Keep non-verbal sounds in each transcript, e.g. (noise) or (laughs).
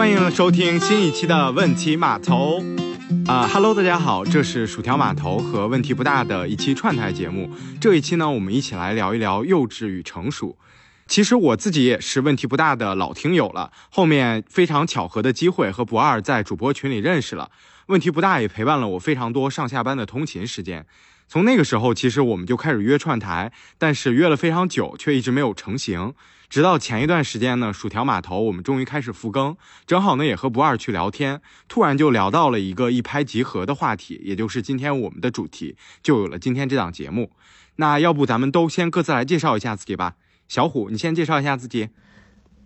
欢迎收听新一期的问题码头。啊哈喽，大家好，这是薯条码头和问题不大的一期串台节目。这一期呢，我们一起来聊一聊幼稚与成熟。其实我自己也是问题不大的老听友了，后面非常巧合的机会和不二在主播群里认识了。问题不大也陪伴了我非常多上下班的通勤时间。从那个时候，其实我们就开始约串台，但是约了非常久，却一直没有成型。直到前一段时间呢，薯条码头我们终于开始复更，正好呢也和不二去聊天，突然就聊到了一个一拍即合的话题，也就是今天我们的主题，就有了今天这档节目。那要不咱们都先各自来介绍一下自己吧。小虎，你先介绍一下自己。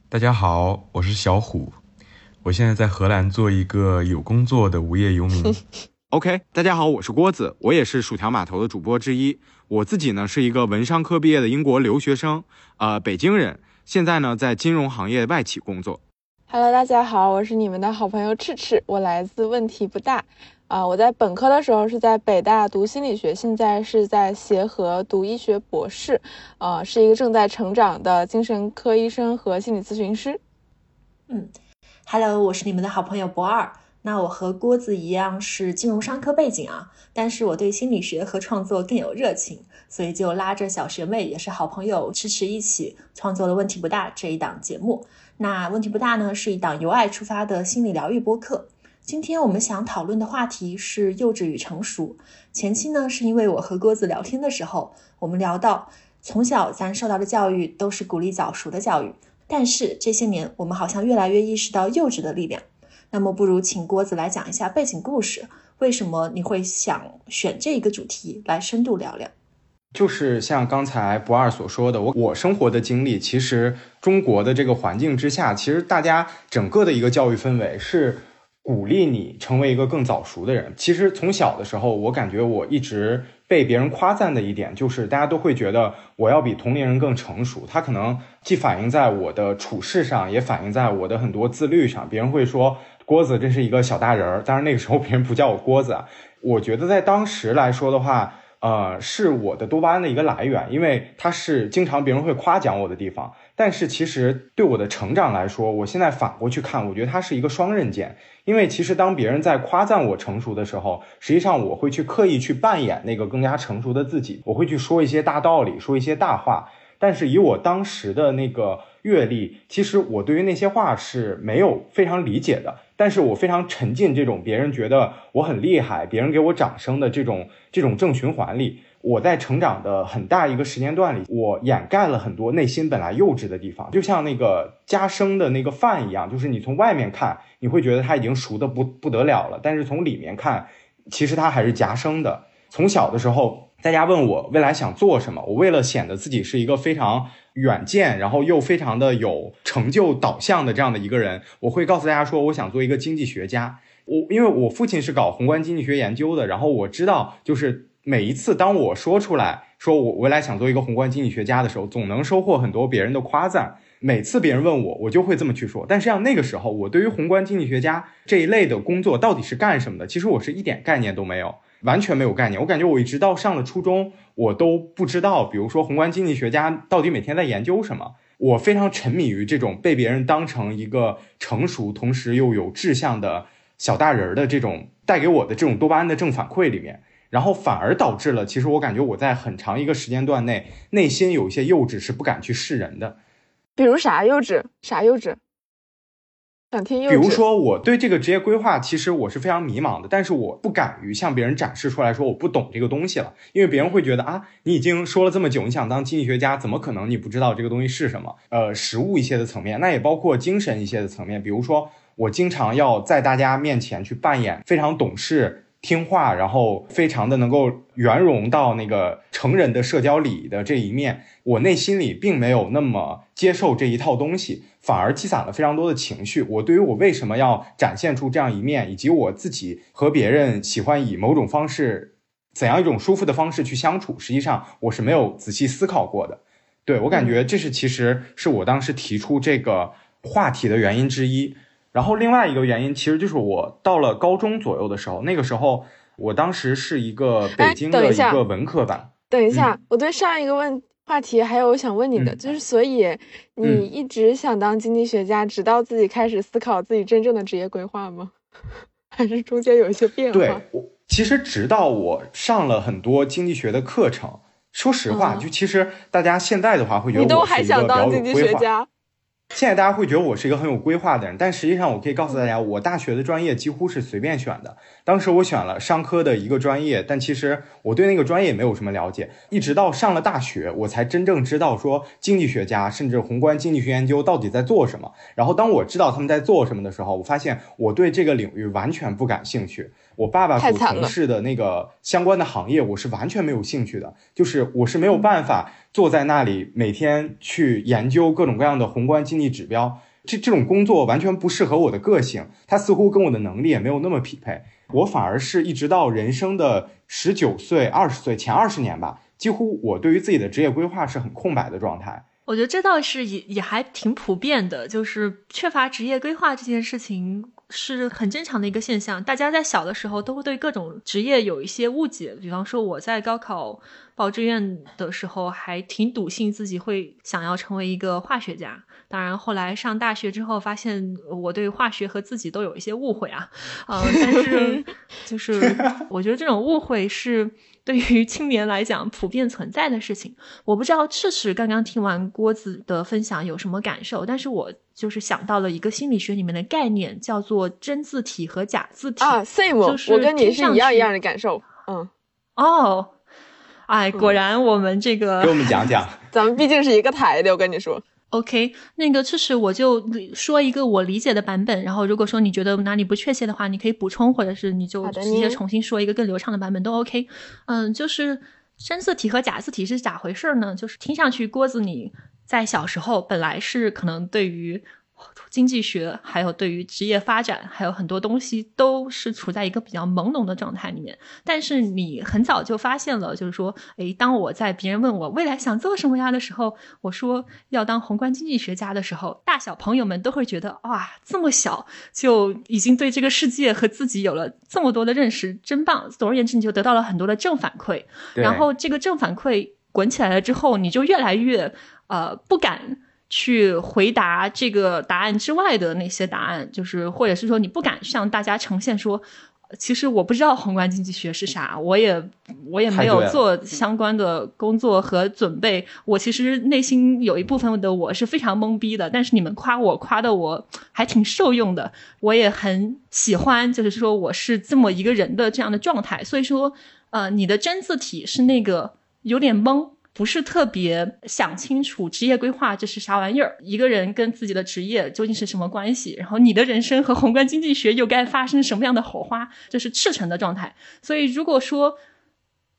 大家好，我是小虎，我现在在荷兰做一个有工作的无业游民。(laughs) OK，大家好，我是郭子，我也是薯条码头的主播之一。我自己呢是一个文商科毕业的英国留学生，呃，北京人，现在呢在金融行业外企工作。Hello，大家好，我是你们的好朋友赤赤，我来自问题不大。啊，我在本科的时候是在北大读心理学，现在是在协和读医学博士，呃，是一个正在成长的精神科医生和心理咨询师。嗯，Hello，我是你们的好朋友博二。那我和郭子一样是金融商科背景啊，但是我对心理学和创作更有热情，所以就拉着小学妹也是好朋友迟迟一起创作了《问题不大》这一档节目。那《问题不大》呢是一档由爱出发的心理疗愈播客。今天我们想讨论的话题是幼稚与成熟。前期呢是因为我和郭子聊天的时候，我们聊到从小咱受到的教育都是鼓励早熟的教育，但是这些年我们好像越来越意识到幼稚的力量。那么，不如请郭子来讲一下背景故事，为什么你会想选这一个主题来深度聊聊？就是像刚才不二所说的，我我生活的经历，其实中国的这个环境之下，其实大家整个的一个教育氛围是鼓励你成为一个更早熟的人。其实从小的时候，我感觉我一直。被别人夸赞的一点就是，大家都会觉得我要比同龄人更成熟。他可能既反映在我的处事上，也反映在我的很多自律上。别人会说郭子真是一个小大人儿，当然那个时候别人不叫我郭子。我觉得在当时来说的话，呃，是我的多巴胺的一个来源，因为它是经常别人会夸奖我的地方。但是其实对我的成长来说，我现在反过去看，我觉得它是一个双刃剑。因为其实当别人在夸赞我成熟的时候，实际上我会去刻意去扮演那个更加成熟的自己，我会去说一些大道理，说一些大话。但是以我当时的那个阅历，其实我对于那些话是没有非常理解的。但是我非常沉浸这种别人觉得我很厉害，别人给我掌声的这种这种正循环里。我在成长的很大一个时间段里，我掩盖了很多内心本来幼稚的地方，就像那个加生的那个饭一样，就是你从外面看，你会觉得它已经熟的不不得了了，但是从里面看，其实它还是夹生的。从小的时候，大家问我未来想做什么，我为了显得自己是一个非常远见，然后又非常的有成就导向的这样的一个人，我会告诉大家说，我想做一个经济学家。我因为我父亲是搞宏观经济学研究的，然后我知道就是。每一次当我说出来说我未来想做一个宏观经济学家的时候，总能收获很多别人的夸赞。每次别人问我，我就会这么去说。但是像那个时候，我对于宏观经济学家这一类的工作到底是干什么的，其实我是一点概念都没有，完全没有概念。我感觉我一直到上了初中，我都不知道，比如说宏观经济学家到底每天在研究什么。我非常沉迷于这种被别人当成一个成熟，同时又有志向的小大人的这种带给我的这种多巴胺的正反馈里面。然后反而导致了，其实我感觉我在很长一个时间段内，内心有一些幼稚，是不敢去示人的。比如啥幼稚？啥幼稚？想听。比如说，我对这个职业规划，其实我是非常迷茫的，但是我不敢于向别人展示出来说我不懂这个东西了，因为别人会觉得啊，你已经说了这么久，你想当经济学家，怎么可能你不知道这个东西是什么？呃，实物一些的层面，那也包括精神一些的层面，比如说我经常要在大家面前去扮演非常懂事。听话，然后非常的能够圆融到那个成人的社交礼仪的这一面，我内心里并没有那么接受这一套东西，反而积攒了非常多的情绪。我对于我为什么要展现出这样一面，以及我自己和别人喜欢以某种方式，怎样一种舒服的方式去相处，实际上我是没有仔细思考过的。对我感觉这是其实是我当时提出这个话题的原因之一。然后另外一个原因，其实就是我到了高中左右的时候，那个时候我当时是一个北京的一个文科班。等一下，我对上一个问话题还有我想问你的，就是所以你一直想当经济学家，直到自己开始思考自己真正的职业规划吗？(laughs) 还是中间有一些变化？对，我其实直到我上了很多经济学的课程，说实话，就其实大家现在的话会觉得我是一个比较有规划。现在大家会觉得我是一个很有规划的人，但实际上我可以告诉大家，我大学的专业几乎是随便选的。当时我选了商科的一个专业，但其实我对那个专业没有什么了解。一直到上了大学，我才真正知道说经济学家甚至宏观经济学研究到底在做什么。然后当我知道他们在做什么的时候，我发现我对这个领域完全不感兴趣。我爸爸所从事的那个相关的行业，我是完全没有兴趣的。就是我是没有办法坐在那里每天去研究各种各样的宏观经济指标，这这种工作完全不适合我的个性，它似乎跟我的能力也没有那么匹配。我反而是一直到人生的十九岁、二十岁前二十年吧，几乎我对于自己的职业规划是很空白的状态。我觉得这倒是也也还挺普遍的，就是缺乏职业规划这件事情。是很正常的一个现象，大家在小的时候都会对各种职业有一些误解。比方说，我在高考报志愿的时候，还挺笃信自己会想要成为一个化学家。当然，后来上大学之后，发现我对化学和自己都有一些误会啊，嗯，但是 (laughs) 就是我觉得这种误会是。对于青年来讲，普遍存在的事情，我不知道赤赤刚刚听完郭子的分享有什么感受，但是我就是想到了一个心理学里面的概念，叫做真字体和假字体啊，same，我跟你是一样一样的感受，嗯，哦，哎，果然我们这个给我们讲讲，(laughs) 咱们毕竟是一个台的，我跟你说。OK，那个这是我就说一个我理解的版本，然后如果说你觉得哪里不确切的话，你可以补充，或者是你就直接重新说一个更流畅的版本都 OK。嗯，就是深色体和假字体是咋回事呢？就是听上去郭子你在小时候本来是可能对于。经济学还有对于职业发展，还有很多东西都是处在一个比较朦胧的状态里面。但是你很早就发现了，就是说，诶，当我在别人问我未来想做什么呀的时候，我说要当宏观经济学家的时候，大小朋友们都会觉得哇，这么小就已经对这个世界和自己有了这么多的认识，真棒。总而言之，你就得到了很多的正反馈。然后这个正反馈滚起来了之后，你就越来越呃不敢。去回答这个答案之外的那些答案，就是或者是说你不敢向大家呈现说，其实我不知道宏观经济学是啥，我也我也没有做相关的工作和准备，我其实内心有一部分的我是非常懵逼的，但是你们夸我夸的我还挺受用的，我也很喜欢，就是说我是这么一个人的这样的状态，所以说，呃，你的真字体是那个有点懵。不是特别想清楚职业规划这是啥玩意儿，一个人跟自己的职业究竟是什么关系，然后你的人生和宏观经济学又该发生什么样的火花，这是赤诚的状态。所以如果说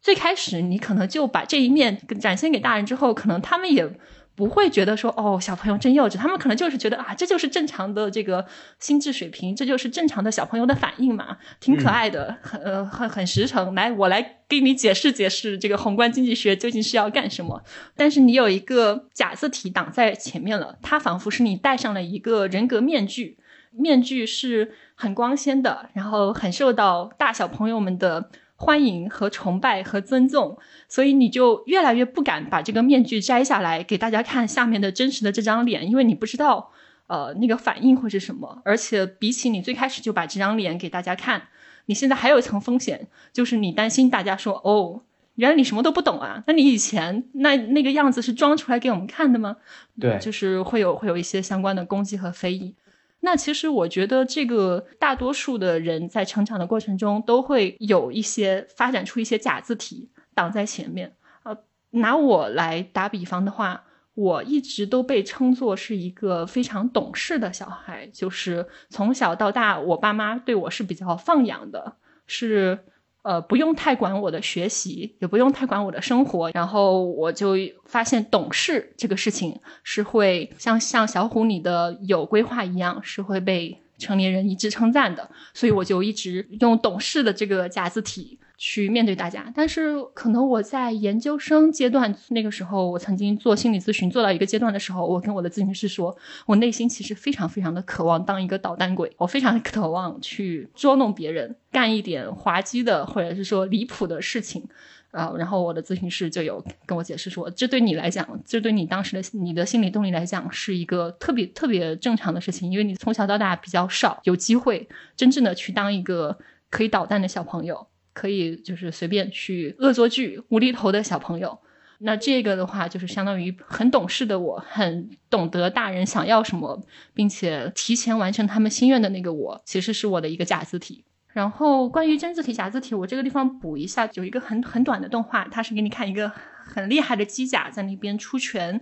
最开始你可能就把这一面展现给大人之后，可能他们也。不会觉得说哦，小朋友真幼稚，他们可能就是觉得啊，这就是正常的这个心智水平，这就是正常的小朋友的反应嘛，挺可爱的，很呃很很实诚。来，我来给你解释解释这个宏观经济学究竟是要干什么。但是你有一个假字体挡在前面了，它仿佛是你戴上了一个人格面具，面具是很光鲜的，然后很受到大小朋友们的。欢迎和崇拜和尊重，所以你就越来越不敢把这个面具摘下来给大家看下面的真实的这张脸，因为你不知道，呃，那个反应会是什么。而且比起你最开始就把这张脸给大家看，你现在还有一层风险，就是你担心大家说，哦，原来你什么都不懂啊？那你以前那那个样子是装出来给我们看的吗？对，就是会有会有一些相关的攻击和非议。那其实我觉得，这个大多数的人在成长的过程中，都会有一些发展出一些假字体挡在前面。呃，拿我来打比方的话，我一直都被称作是一个非常懂事的小孩，就是从小到大，我爸妈对我是比较放养的，是。呃，不用太管我的学习，也不用太管我的生活，然后我就发现懂事这个事情是会像像小虎你的有规划一样，是会被成年人一致称赞的，所以我就一直用懂事的这个假字体。去面对大家，但是可能我在研究生阶段那个时候，我曾经做心理咨询做到一个阶段的时候，我跟我的咨询师说，我内心其实非常非常的渴望当一个捣蛋鬼，我非常渴望去捉弄别人，干一点滑稽的或者是说离谱的事情。啊，然后我的咨询师就有跟我解释说，这对你来讲，这对你当时的你的心理动力来讲，是一个特别特别正常的事情，因为你从小到大比较少有机会真正的去当一个可以捣蛋的小朋友，可以就是随便去恶作剧、无厘头的小朋友。那这个的话，就是相当于很懂事的我，很懂得大人想要什么，并且提前完成他们心愿的那个我，其实是我的一个假字体。然后关于真字体、假字体，我这个地方补一下，有一个很很短的动画，它是给你看一个很厉害的机甲在那边出拳，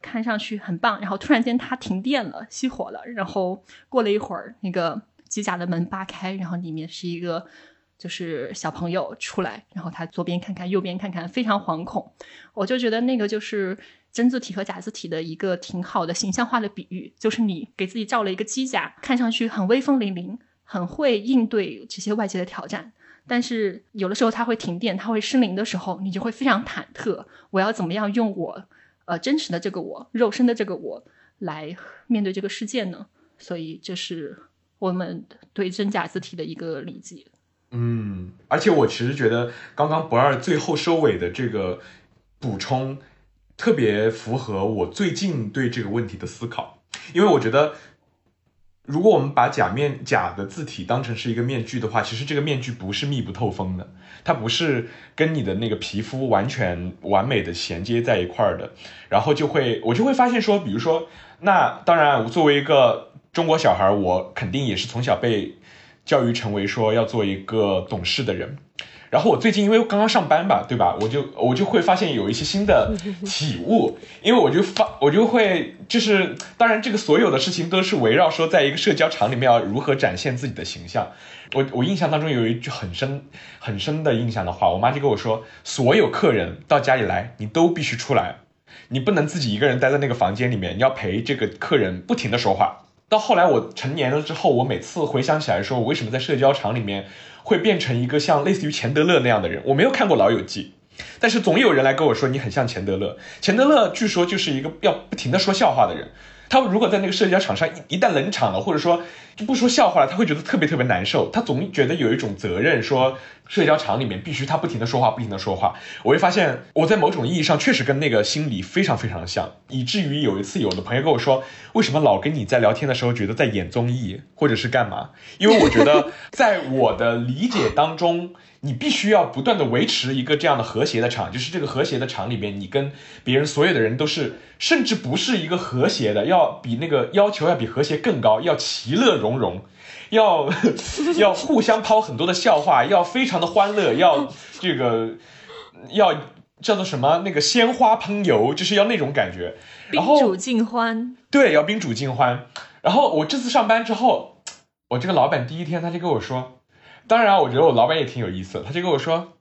看上去很棒。然后突然间它停电了，熄火了。然后过了一会儿，那个机甲的门扒开，然后里面是一个就是小朋友出来，然后他左边看看，右边看看，非常惶恐。我就觉得那个就是真字体和假字体的一个挺好的形象化的比喻，就是你给自己造了一个机甲，看上去很威风凛凛。很会应对这些外界的挑战，但是有的时候它会停电，它会失灵的时候，你就会非常忐忑。我要怎么样用我，呃，真实的这个我，肉身的这个我来面对这个世界呢？所以这是我们对真假字体的一个理解。嗯，而且我其实觉得刚刚不二最后收尾的这个补充，特别符合我最近对这个问题的思考，因为我觉得。如果我们把假面假的字体当成是一个面具的话，其实这个面具不是密不透风的，它不是跟你的那个皮肤完全完美的衔接在一块儿的，然后就会我就会发现说，比如说，那当然，我作为一个中国小孩，我肯定也是从小被教育成为说要做一个懂事的人。然后我最近因为刚刚上班吧，对吧？我就我就会发现有一些新的 (laughs) 体悟，因为我就发我就会就是，当然这个所有的事情都是围绕说，在一个社交场里面要如何展现自己的形象。我我印象当中有一句很深很深的印象的话，我妈就跟我说，所有客人到家里来，你都必须出来，你不能自己一个人待在那个房间里面，你要陪这个客人不停的说话。到后来我成年了之后，我每次回想起来说，我为什么在社交场里面。会变成一个像类似于钱德勒那样的人。我没有看过《老友记》，但是总有人来跟我说你很像钱德勒。钱德勒据说就是一个要不停的说笑话的人。他如果在那个社交场上一一旦冷场了，或者说就不说笑话了，他会觉得特别特别难受。他总觉得有一种责任，说社交场里面必须他不停的说话，不停的说话。我会发现我在某种意义上确实跟那个心理非常非常像，以至于有一次有的朋友跟我说，为什么老跟你在聊天的时候觉得在演综艺，或者是干嘛？因为我觉得在我的理解当中。你必须要不断的维持一个这样的和谐的场，就是这个和谐的场里面，你跟别人所有的人都是，甚至不是一个和谐的，要比那个要求要比和谐更高，要其乐融融，要 (laughs) 要互相抛很多的笑话，要非常的欢乐，要这个要叫做什么那个鲜花喷油，就是要那种感觉，宾主尽欢，对，要宾主尽欢。然后我这次上班之后，我这个老板第一天他就跟我说。当然，我觉得我老板也挺有意思的，他就跟我说：“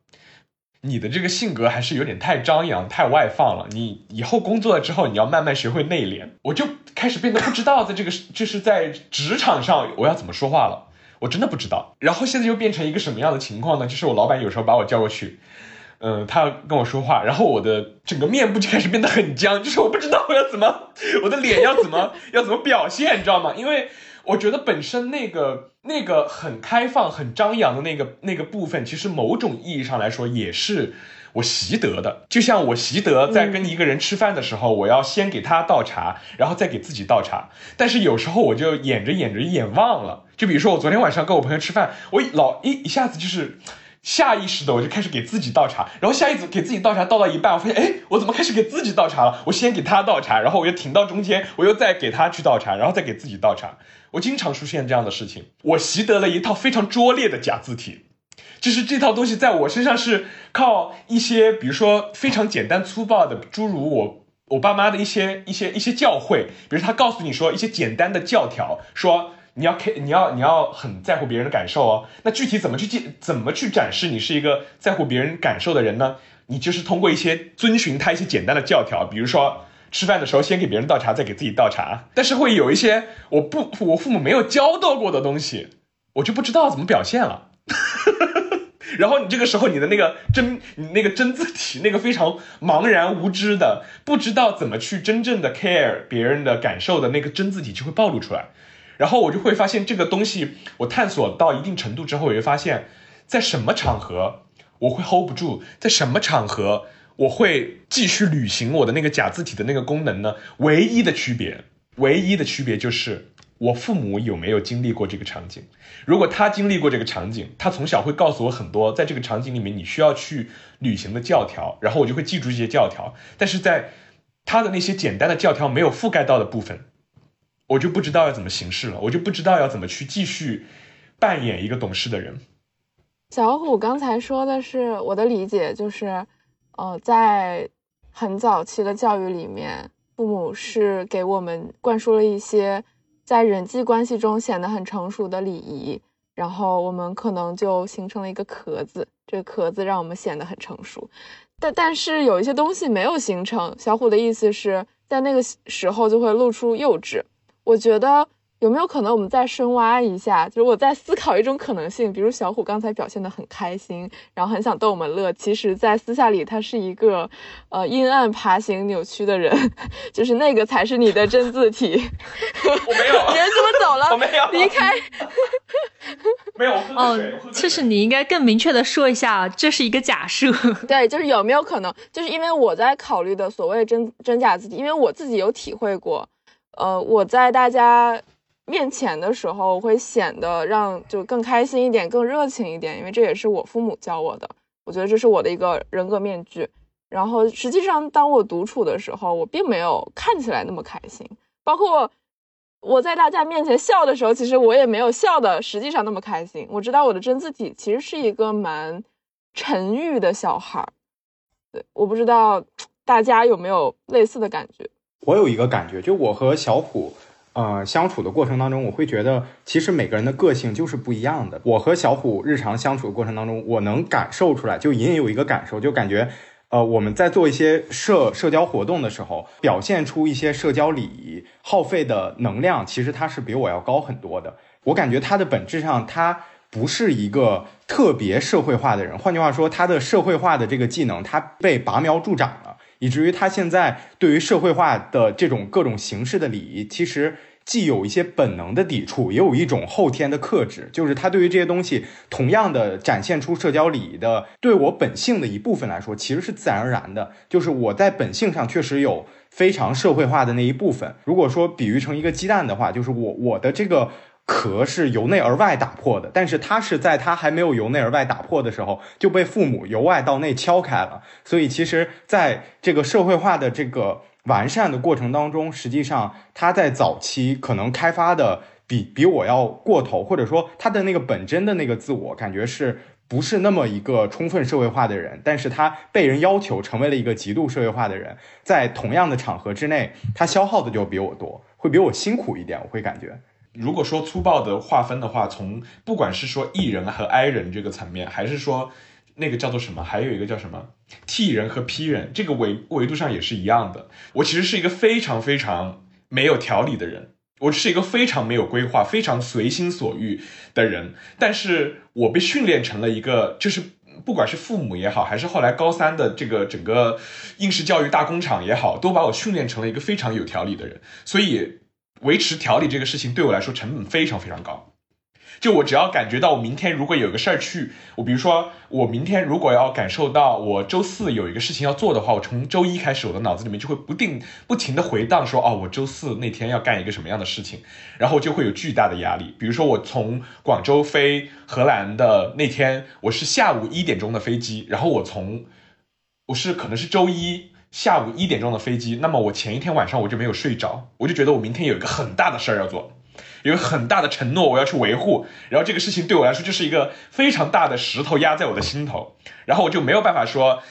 你的这个性格还是有点太张扬、太外放了。你以后工作了之后，你要慢慢学会内敛。”我就开始变得不知道在这个 (laughs) 就是在职场上我要怎么说话了，我真的不知道。然后现在又变成一个什么样的情况呢？就是我老板有时候把我叫过去，嗯，他跟我说话，然后我的整个面部就开始变得很僵，就是我不知道我要怎么，我的脸要怎么要怎么表现，你知道吗？因为。我觉得本身那个那个很开放、很张扬的那个那个部分，其实某种意义上来说也是我习得的。就像我习得在跟一个人吃饭的时候，我要先给他倒茶，然后再给自己倒茶。但是有时候我就演着演着演忘了。就比如说我昨天晚上跟我朋友吃饭，我老一一下子就是。下意识的我就开始给自己倒茶，然后下意识给自己倒茶倒到一半，我发现哎，我怎么开始给自己倒茶了？我先给他倒茶，然后我又停到中间，我又再给他去倒茶，然后再给自己倒茶。我经常出现这样的事情。我习得了一套非常拙劣的假字体，就是这套东西在我身上是靠一些，比如说非常简单粗暴的，诸如我我爸妈的一些一些一些教诲，比如他告诉你说一些简单的教条，说。你要 K，你要你要很在乎别人的感受哦。那具体怎么去介，怎么去展示你是一个在乎别人感受的人呢？你就是通过一些遵循他一些简单的教条，比如说吃饭的时候先给别人倒茶，再给自己倒茶。但是会有一些我不我父母没有教到过的东西，我就不知道怎么表现了。(laughs) 然后你这个时候你的那个真你那个真字体那个非常茫然无知的，不知道怎么去真正的 care 别人的感受的那个真字体就会暴露出来。然后我就会发现这个东西，我探索到一定程度之后，我会发现，在什么场合我会 hold 不住，在什么场合我会继续履行我的那个假字体的那个功能呢？唯一的区别，唯一的区别就是我父母有没有经历过这个场景。如果他经历过这个场景，他从小会告诉我很多在这个场景里面你需要去履行的教条，然后我就会记住这些教条。但是在他的那些简单的教条没有覆盖到的部分，我就不知道要怎么行事了，我就不知道要怎么去继续扮演一个懂事的人。小虎刚才说的是我的理解，就是，呃，在很早期的教育里面，父母是给我们灌输了一些在人际关系中显得很成熟的礼仪，然后我们可能就形成了一个壳子，这个壳子让我们显得很成熟。但但是有一些东西没有形成。小虎的意思是在那个时候就会露出幼稚。我觉得有没有可能我们再深挖一下？就是我在思考一种可能性，比如小虎刚才表现的很开心，然后很想逗我们乐，其实，在私下里他是一个呃阴暗爬行扭曲的人，(laughs) 就是那个才是你的真字体。我没有，人怎么走了？我没有离开。没有，哦个水。我喝，个其实你应该更明确的说一下，这是一个假设。对，就是有没有可能，就是因为我在考虑的所谓真真假字体，因为我自己有体会过，呃，我在大家面前的时候，会显得让就更开心一点，更热情一点，因为这也是我父母教我的，我觉得这是我的一个人格面具。然后实际上，当我独处的时候，我并没有看起来那么开心，包括我在大家面前笑的时候，其实我也没有笑的实际上那么开心。我知道我的真字体其实是一个蛮沉郁的小孩，对，我不知道大家有没有类似的感觉。我有一个感觉，就我和小虎，呃，相处的过程当中，我会觉得其实每个人的个性就是不一样的。我和小虎日常相处的过程当中，我能感受出来，就隐隐有一个感受，就感觉，呃，我们在做一些社社交活动的时候，表现出一些社交礼仪，耗费的能量，其实他是比我要高很多的。我感觉他的本质上，他不是一个特别社会化的人。换句话说，他的社会化的这个技能，他被拔苗助长了。以至于他现在对于社会化的这种各种形式的礼仪，其实既有一些本能的抵触，也有一种后天的克制，就是他对于这些东西同样的展现出社交礼仪的，对我本性的一部分来说，其实是自然而然的，就是我在本性上确实有非常社会化的那一部分。如果说比喻成一个鸡蛋的话，就是我我的这个。壳是由内而外打破的，但是他是在他还没有由内而外打破的时候就被父母由外到内敲开了。所以其实，在这个社会化的这个完善的过程当中，实际上他在早期可能开发的比比我要过头，或者说他的那个本真的那个自我，感觉是不是那么一个充分社会化的人？但是他被人要求成为了一个极度社会化的人，在同样的场合之内，他消耗的就比我多，会比我辛苦一点，我会感觉。如果说粗暴的划分的话，从不管是说 E 人和 I 人这个层面，还是说那个叫做什么，还有一个叫什么 T 人和 P 人，这个维维度上也是一样的。我其实是一个非常非常没有条理的人，我是一个非常没有规划、非常随心所欲的人，但是我被训练成了一个就是。不管是父母也好，还是后来高三的这个整个应试教育大工厂也好，都把我训练成了一个非常有条理的人。所以，维持调理这个事情对我来说成本非常非常高。就我只要感觉到我明天如果有个事儿去，我比如说我明天如果要感受到我周四有一个事情要做的话，我从周一开始我的脑子里面就会不定不停的回荡说哦，我周四那天要干一个什么样的事情，然后就会有巨大的压力。比如说我从广州飞荷兰的那天，我是下午一点钟的飞机，然后我从我是可能是周一。下午一点钟的飞机，那么我前一天晚上我就没有睡着，我就觉得我明天有一个很大的事儿要做，有很大的承诺我要去维护，然后这个事情对我来说就是一个非常大的石头压在我的心头，然后我就没有办法说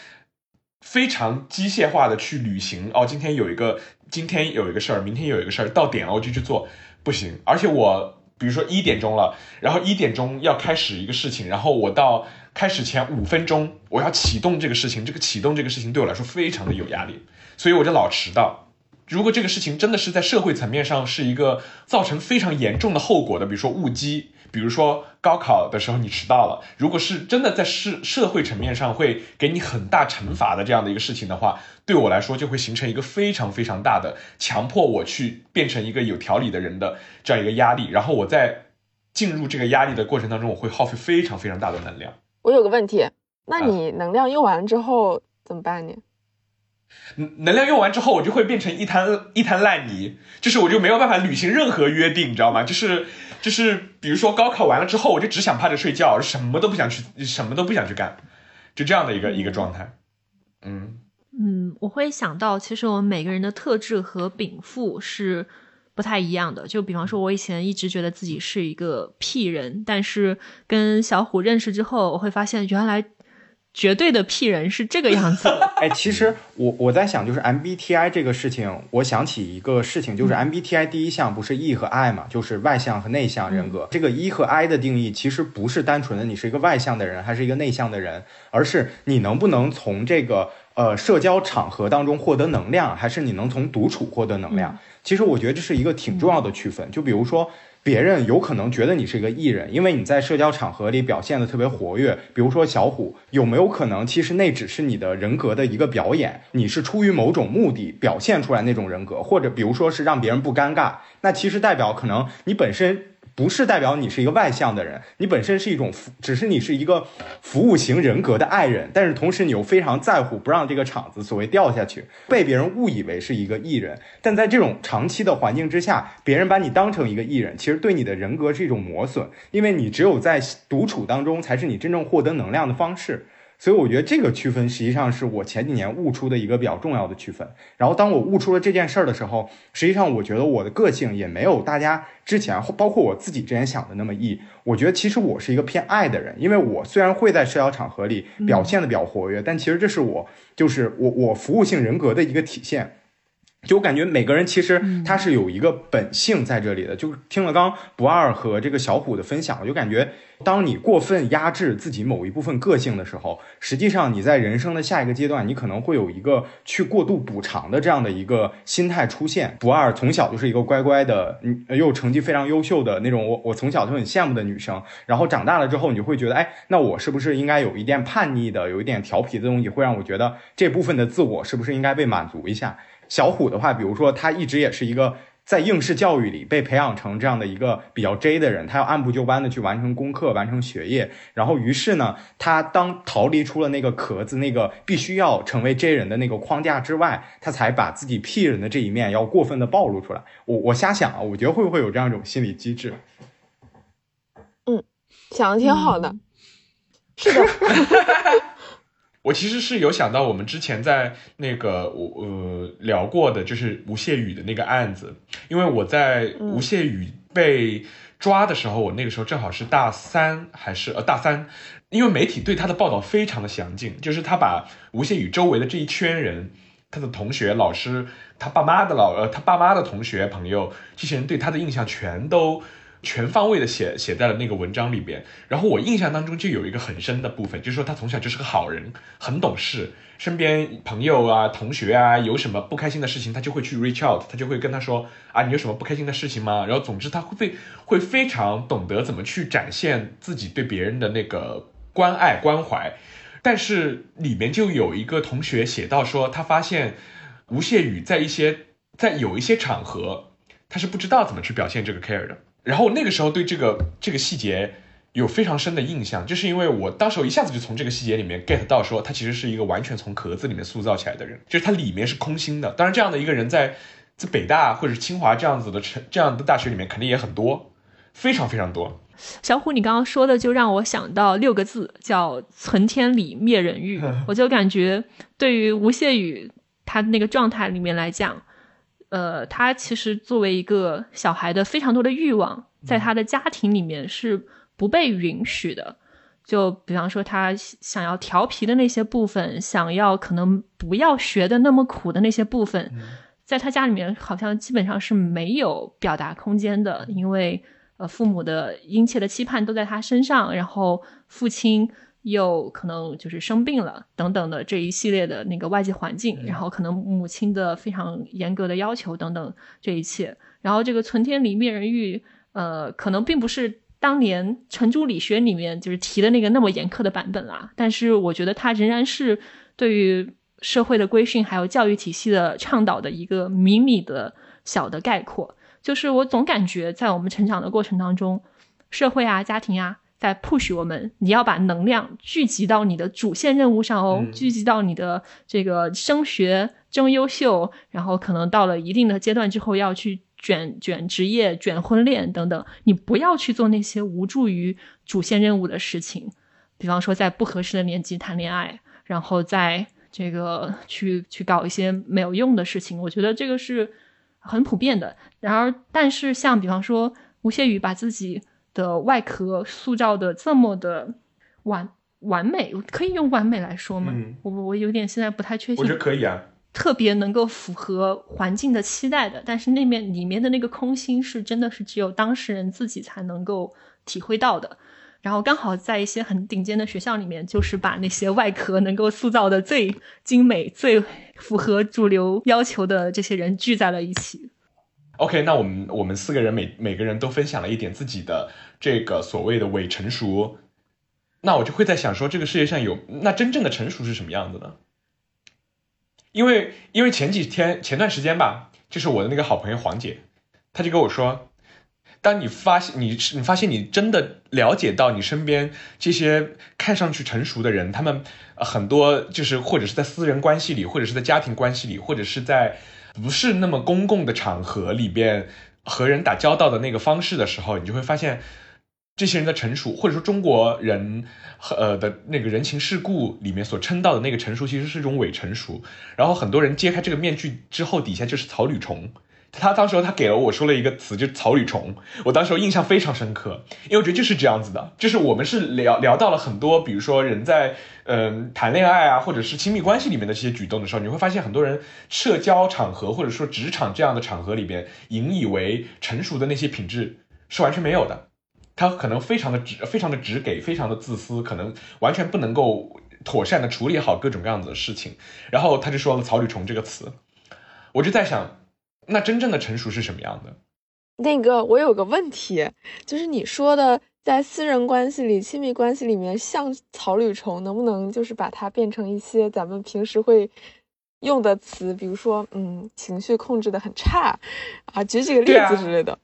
非常机械化的去履行。哦，今天有一个，今天有一个事儿，明天有一个事儿，到点了我就去做，不行。而且我比如说一点钟了，然后一点钟要开始一个事情，然后我到开始前五分钟我要启动这个事情，这个启动这个事情对我来说非常的有压力，所以我就老迟到。如果这个事情真的是在社会层面上是一个造成非常严重的后果的，比如说误机，比如说高考的时候你迟到了，如果是真的在社社会层面上会给你很大惩罚的这样的一个事情的话，对我来说就会形成一个非常非常大的强迫我去变成一个有条理的人的这样一个压力，然后我在进入这个压力的过程当中，我会耗费非常非常大的能量。我有个问题，那你能量用完之后怎么办呢？能量用完之后，我就会变成一滩一滩烂泥，就是我就没有办法履行任何约定，你知道吗？就是就是，比如说高考完了之后，我就只想趴着睡觉，什么都不想去，什么都不想去干，就这样的一个一个状态。嗯嗯，我会想到，其实我们每个人的特质和禀赋是不太一样的。就比方说，我以前一直觉得自己是一个屁人，但是跟小虎认识之后，我会发现原来。绝对的 P 人是这个样子。(laughs) 哎，其实我我在想，就是 MBTI 这个事情，我想起一个事情，就是 MBTI 第一项不是 E 和 I 嘛，就是外向和内向人格。这个 E 和 I 的定义其实不是单纯的你是一个外向的人还是一个内向的人，而是你能不能从这个呃社交场合当中获得能量，还是你能从独处获得能量。其实我觉得这是一个挺重要的区分。就比如说。别人有可能觉得你是一个艺人，因为你在社交场合里表现的特别活跃。比如说小虎，有没有可能其实那只是你的人格的一个表演？你是出于某种目的表现出来那种人格，或者比如说是让别人不尴尬，那其实代表可能你本身。不是代表你是一个外向的人，你本身是一种服，只是你是一个服务型人格的爱人，但是同时你又非常在乎不让这个场子所谓掉下去，被别人误以为是一个艺人。但在这种长期的环境之下，别人把你当成一个艺人，其实对你的人格是一种磨损，因为你只有在独处当中，才是你真正获得能量的方式。所以我觉得这个区分实际上是我前几年悟出的一个比较重要的区分。然后当我悟出了这件事儿的时候，实际上我觉得我的个性也没有大家之前，包括我自己之前想的那么异。我觉得其实我是一个偏爱的人，因为我虽然会在社交场合里表现的比较活跃，但其实这是我就是我我服务性人格的一个体现。就我感觉每个人其实他是有一个本性在这里的。就听了刚不二和这个小虎的分享，我就感觉。当你过分压制自己某一部分个性的时候，实际上你在人生的下一个阶段，你可能会有一个去过度补偿的这样的一个心态出现。不二从小就是一个乖乖的，又成绩非常优秀的那种，我我从小就很羡慕的女生。然后长大了之后，你就会觉得，哎，那我是不是应该有一点叛逆的，有一点调皮的东西，会让我觉得这部分的自我是不是应该被满足一下？小虎的话，比如说他一直也是一个。在应试教育里被培养成这样的一个比较 J 的人，他要按部就班的去完成功课、完成学业。然后，于是呢，他当逃离出了那个壳子、那个必须要成为 J 人的那个框架之外，他才把自己 P 人的这一面要过分的暴露出来。我我瞎想啊，我觉得会不会有这样一种心理机制？嗯，想的挺好的。是的。(laughs) 我其实是有想到我们之前在那个我呃聊过的，就是吴谢宇的那个案子，因为我在吴谢宇被抓的时候，我那个时候正好是大三还是呃大三，因为媒体对他的报道非常的详尽，就是他把吴谢宇周围的这一圈人，他的同学、老师、他爸妈的老呃他爸妈的同学朋友，这些人对他的印象全都。全方位的写写在了那个文章里边，然后我印象当中就有一个很深的部分，就是说他从小就是个好人，很懂事，身边朋友啊、同学啊有什么不开心的事情，他就会去 reach out，他就会跟他说啊，你有什么不开心的事情吗？然后总之他会会非常懂得怎么去展现自己对别人的那个关爱关怀，但是里面就有一个同学写到说，他发现吴谢宇在一些在有一些场合，他是不知道怎么去表现这个 care 的。然后那个时候对这个这个细节有非常深的印象，就是因为我当时一下子就从这个细节里面 get 到，说他其实是一个完全从壳子里面塑造起来的人，就是他里面是空心的。当然，这样的一个人在在北大或者清华这样子的城这样的大学里面肯定也很多，非常非常多。小虎，你刚刚说的就让我想到六个字，叫“存天理，灭人欲”。(laughs) 我就感觉对于吴谢宇他那个状态里面来讲。呃，他其实作为一个小孩的非常多的欲望，在他的家庭里面是不被允许的。就比方说，他想要调皮的那些部分，想要可能不要学的那么苦的那些部分，在他家里面好像基本上是没有表达空间的，因为呃，父母的殷切的期盼都在他身上，然后父亲。又可能就是生病了等等的这一系列的那个外界环境，然后可能母亲的非常严格的要求等等这一切，然后这个存天理灭人欲，呃，可能并不是当年程朱理学里面就是提的那个那么严苛的版本啦，但是我觉得它仍然是对于社会的规训还有教育体系的倡导的一个迷你的小的概括，就是我总感觉在我们成长的过程当中，社会啊，家庭啊。在 push 我们，你要把能量聚集到你的主线任务上哦，嗯聚集到你的这个升学、争优秀，然后可能到了一定的阶段之后要去卷卷职业、卷婚恋等等，你不要去做那些无助于主线任务的事情，比方说在不合适的年纪谈恋爱，然后在这个去去搞一些没有用的事情，我觉得这个是很普遍的。然而，但是像比方说吴谢宇把自己的外壳塑造的这么的完完美，可以用完美来说吗？嗯我我有点现在不太确信我觉得。可以啊。特别能够符合环境的期待的，但是那面里面的那个空心是真的是只有当事人自己才能够体会到的。然后刚好在一些很顶尖的学校里面，就是把那些外壳能够塑造的最精美、最符合主流要求的这些人聚在了一起。OK，那我们我们四个人每每个人都分享了一点自己的这个所谓的伪成熟，那我就会在想说，这个世界上有那真正的成熟是什么样子呢？因为因为前几天前段时间吧，就是我的那个好朋友黄姐，她就跟我说，当你发现你你发现你真的了解到你身边这些看上去成熟的人，他们很多就是或者是在私人关系里，或者是在家庭关系里，或者是在不是那么公共的场合里边和人打交道的那个方式的时候，你就会发现这些人的成熟，或者说中国人呃的那个人情世故里面所称道的那个成熟，其实是一种伪成熟。然后很多人揭开这个面具之后，底下就是草履虫。他当时他给了我说了一个词，就是草履虫。我当时印象非常深刻，因为我觉得就是这样子的，就是我们是聊聊到了很多，比如说人在嗯、谈恋爱啊，或者是亲密关系里面的这些举动的时候，你会发现很多人社交场合或者说职场这样的场合里边，引以为成熟的那些品质是完全没有的。他可能非常的直，非常的直给，非常的自私，可能完全不能够妥善的处理好各种各样子的事情。然后他就说了“草履虫”这个词，我就在想，那真正的成熟是什么样的？那个，我有个问题，就是你说的在私人关系里、亲密关系里面像草履虫，能不能就是把它变成一些咱们平时会用的词，比如说，嗯，情绪控制的很差啊，举几个例子之类的。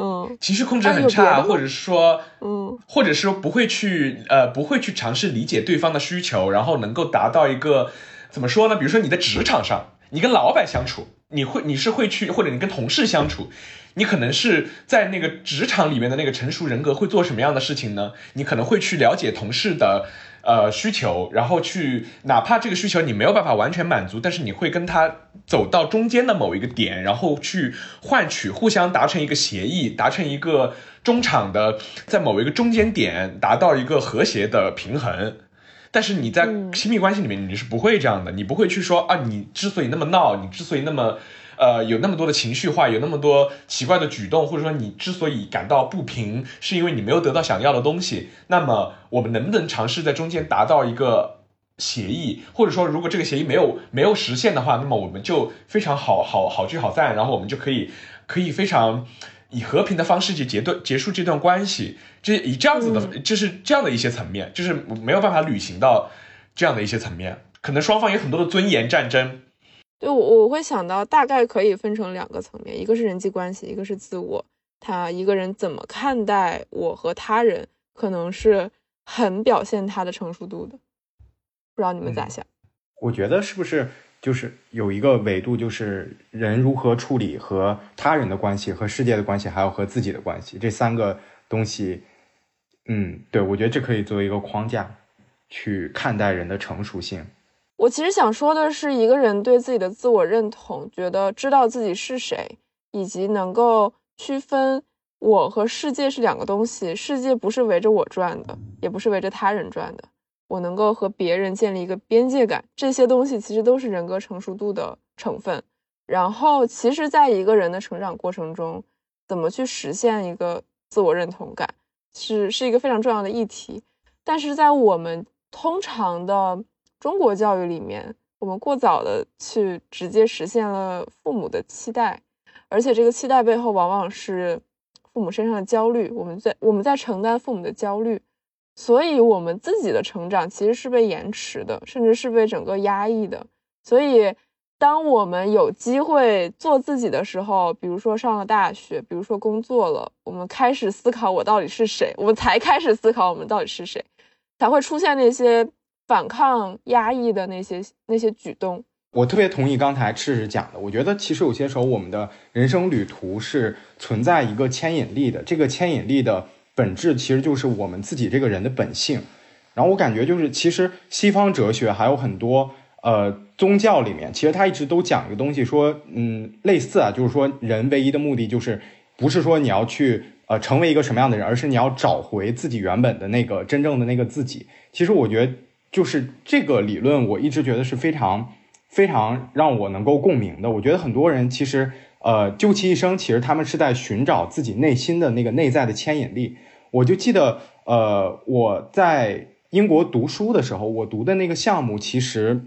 嗯情绪控制啊很差，或者是说，嗯或者是说不会去呃不会去尝试理解对方的需求，然后能够达到一个怎么说呢？比如说你在职场上，你跟老板相处，你会你是会去，或者你跟同事相处，你可能是在那个职场里面的那个成熟人格会做什么样的事情呢？你可能会去了解同事的呃需求，然后去哪怕这个需求你没有办法完全满足，但是你会跟他走到中间的某一个点，然后去换取互相达成一个协议，达成一个中场的，在某一个中间点达到一个和谐的平衡。但是你在嗯亲密关系里面，你是不会这样的，你不会去说啊，你之所以那么闹，你之所以那么呃有那么多的情绪化，有那么多奇怪的举动，或者说你之所以感到不平，是因为你没有得到想要的东西。那么我们能不能尝试在中间达到一个协议，或者说如果这个协议没有没有实现的话，那么我们就非常好好好聚好散，然后我们就可以可以非常。以和平的方式去结对结束这段关系，这以这样子的，就是这样的一些层面，就是没有办法履行到这样的一些层面，可能双方有很多的尊严战争。对，我我会想到大概可以分成两个层面，一个是人际关系，一个是自我。他一个人怎么看待我和他人，可能是很表现他的成熟度的。不知道你们咋嗯想？我觉得是不是就是有一个维度，就是人如何处理和他人的关系、和世界的关系，还有和自己的关系这三个东西。嗯，对，我觉得这可以作为一个框架去看待人的成熟性。我其实想说的是，一个人对自己的自我认同，觉得知道自己是谁，以及能够区分我和世界是两个东西。世界不是围着我转的，也不是围着他人转的。我能够和别人建立一个边界感，这些东西其实都是人格成熟度的成分。然后，其实，在一个人的成长过程中，怎么去实现一个自我认同感，是是一个非常重要的议题。但是在我们通常的中国教育里面，我们过早的去直接实现了父母的期待，而且这个期待背后往往是父母身上的焦虑，我们在我们在承担父母的焦虑，所以我们自己的成长其实是被延迟的，甚至是被整个压抑的。所以当我们有机会做自己的时候，比如说上了大学，比如说工作了，我们开始思考我到底是谁，我们才开始思考我们到底是谁，才会出现那些反抗压抑的那些那些举动。我特别同意刚才赤赤讲的，我觉得其实有些时候我们的人生旅途是存在一个牵引力的，这个牵引力的本质其实就是我们自己这个人的本性。然后我感觉就是，其实西方哲学还有很多。呃，宗教里面其实他一直都讲一个东西，说，嗯，类似啊，就是说人唯一的目的就是，不是说你要去呃成为一个什么样的人，而是你要找回自己原本的那个真正的那个自己。其实我觉得就是这个理论，我一直觉得是非常非常让我能够共鸣的。我觉得很多人其实呃究其一生，其实他们是在寻找自己内心的那个内在的牵引力。我就记得呃我在英国读书的时候，我读的那个项目其实。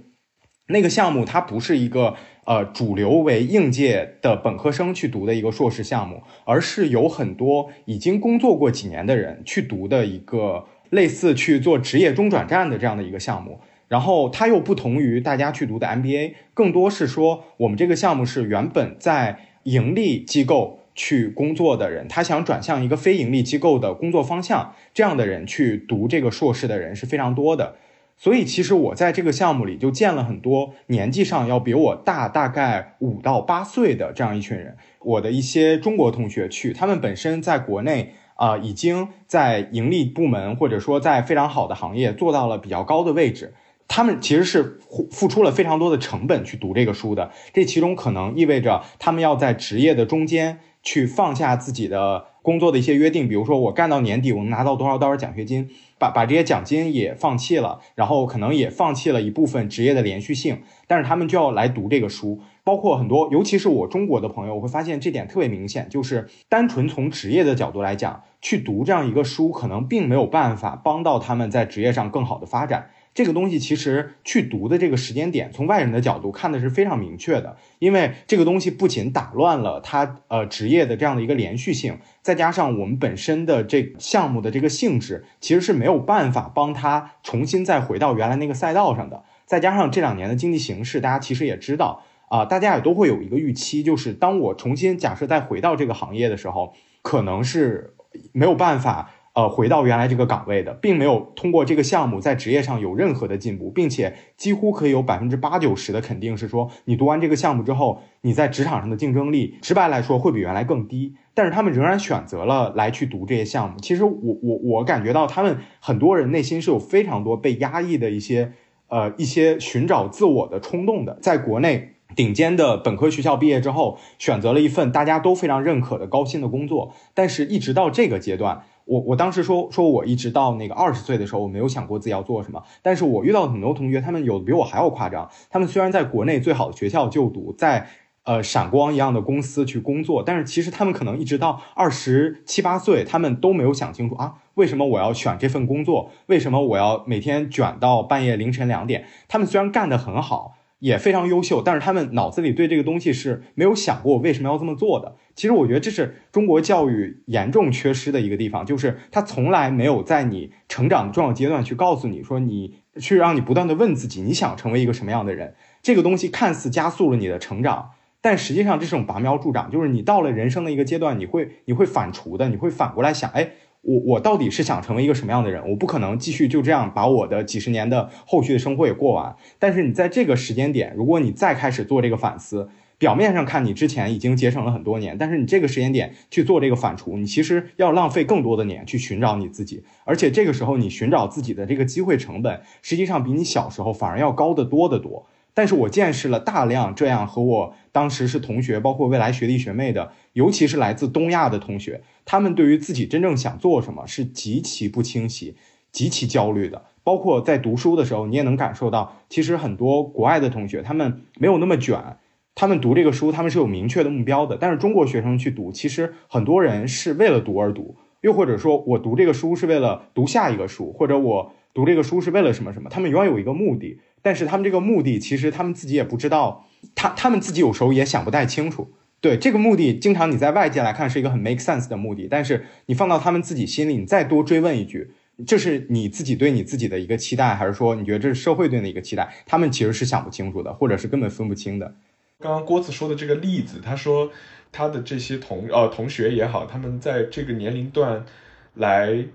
那个项目它不是一个呃主流为应届的本科生去读的一个硕士项目，而是有很多已经工作过几年的人去读的一个类似去做职业中转站的这样的一个项目。然后它又不同于大家去读的 MBA，更多是说我们这个项目是原本在盈利机构去工作的人，他想转向一个非盈利机构的工作方向，这样的人去读这个硕士的人是非常多的。所以，其实我在这个项目里就见了很多年纪上要比我大大概五到八岁的这样一群人。我的一些中国同学去，他们本身在国内啊，已经在盈利部门或者说在非常好的行业做到了比较高的位置。他们其实是付付出了非常多的成本去读这个书的。这其中可能意味着他们要在职业的中间去放下自己的工作的一些约定，比如说我干到年底我能拿到多少多少奖学金。把把这些奖金也放弃了，然后可能也放弃了一部分职业的连续性，但是他们就要来读这个书，包括很多，尤其是我中国的朋友，我会发现这点特别明显，就是单纯从职业的角度来讲，去读这样一个书，可能并没有办法帮到他们在职业上更好的发展。这个东西其实去读的这个时间点，从外人的角度看的是非常明确的，因为这个东西不仅打乱了他呃职业的这样的一个连续性，再加上我们本身的这项目的这个性质，其实是没有办法帮他重新再回到原来那个赛道上的。再加上这两年的经济形势，大家其实也知道啊，大家也都会有一个预期，就是当我重新假设再回到这个行业的时候，可能是没有办法。呃，回到原来这个岗位的，并没有通过这个项目在职业上有任何的进步，并且几乎可以有百分之八九十的肯定是说，你读完这个项目之后，你在职场上的竞争力，直白来说会比原来更低。但是他们仍然选择了来去读这些项目。其实我我我感觉到他们很多人内心是有非常多被压抑的一些呃一些寻找自我的冲动的。在国内顶尖的本科学校毕业之后，选择了一份大家都非常认可的高薪的工作，但是一直到这个阶段。我我当时说说，我一直到那个二十岁的时候，我没有想过自己要做什么。但是我遇到很多同学，他们有比我还要夸张。他们虽然在国内最好的学校就读，在呃闪光一样的公司去工作，但是其实他们可能一直到二十七八岁，他们都没有想清楚啊，为什么我要选这份工作？为什么我要每天卷到半夜凌晨两点？他们虽然干得很好。也非常优秀，但是他们脑子里对这个东西是没有想过为什么要这么做的。其实我觉得这是中国教育严重缺失的一个地方，就是他从来没有在你成长的重要阶段去告诉你说，你去让你不断的问自己，你想成为一个什么样的人。这个东西看似加速了你的成长，但实际上这种拔苗助长，就是你到了人生的一个阶段，你会你会反刍的，你会反过来想，哎。我我到底是想成为一个什么样的人？我不可能继续就这样把我的几十年的后续的生活也过完。但是你在这个时间点，如果你再开始做这个反思，表面上看你之前已经节省了很多年，但是你这个时间点去做这个反刍，你其实要浪费更多的年去寻找你自己。而且这个时候你寻找自己的这个机会成本，实际上比你小时候反而要高得多得多。但是我见识了大量这样和我当时是同学，包括未来学弟学妹的，尤其是来自东亚的同学，他们对于自己真正想做什么是极其不清晰、极其焦虑的。包括在读书的时候，你也能感受到，其实很多国外的同学他们没有那么卷，他们读这个书他们是有明确的目标的。但是中国学生去读，其实很多人是为了读而读，又或者说我读这个书是为了读下一个书，或者我读这个书是为了什么什么，他们永远有一个目的。但是他们这个目的，其实他们自己也不知道，他他们自己有时候也想不太清楚。对这个目的，经常你在外界来看是一个很 make sense 的目的，但是你放到他们自己心里，你再多追问一句，这是你自己对你自己的一个期待，还是说你觉得这是社会对你的一个期待？他们其实是想不清楚的，或者是根本分不清的。刚刚郭子说的这个例子，他说他的这些同呃同学也好，他们在这个年龄段来，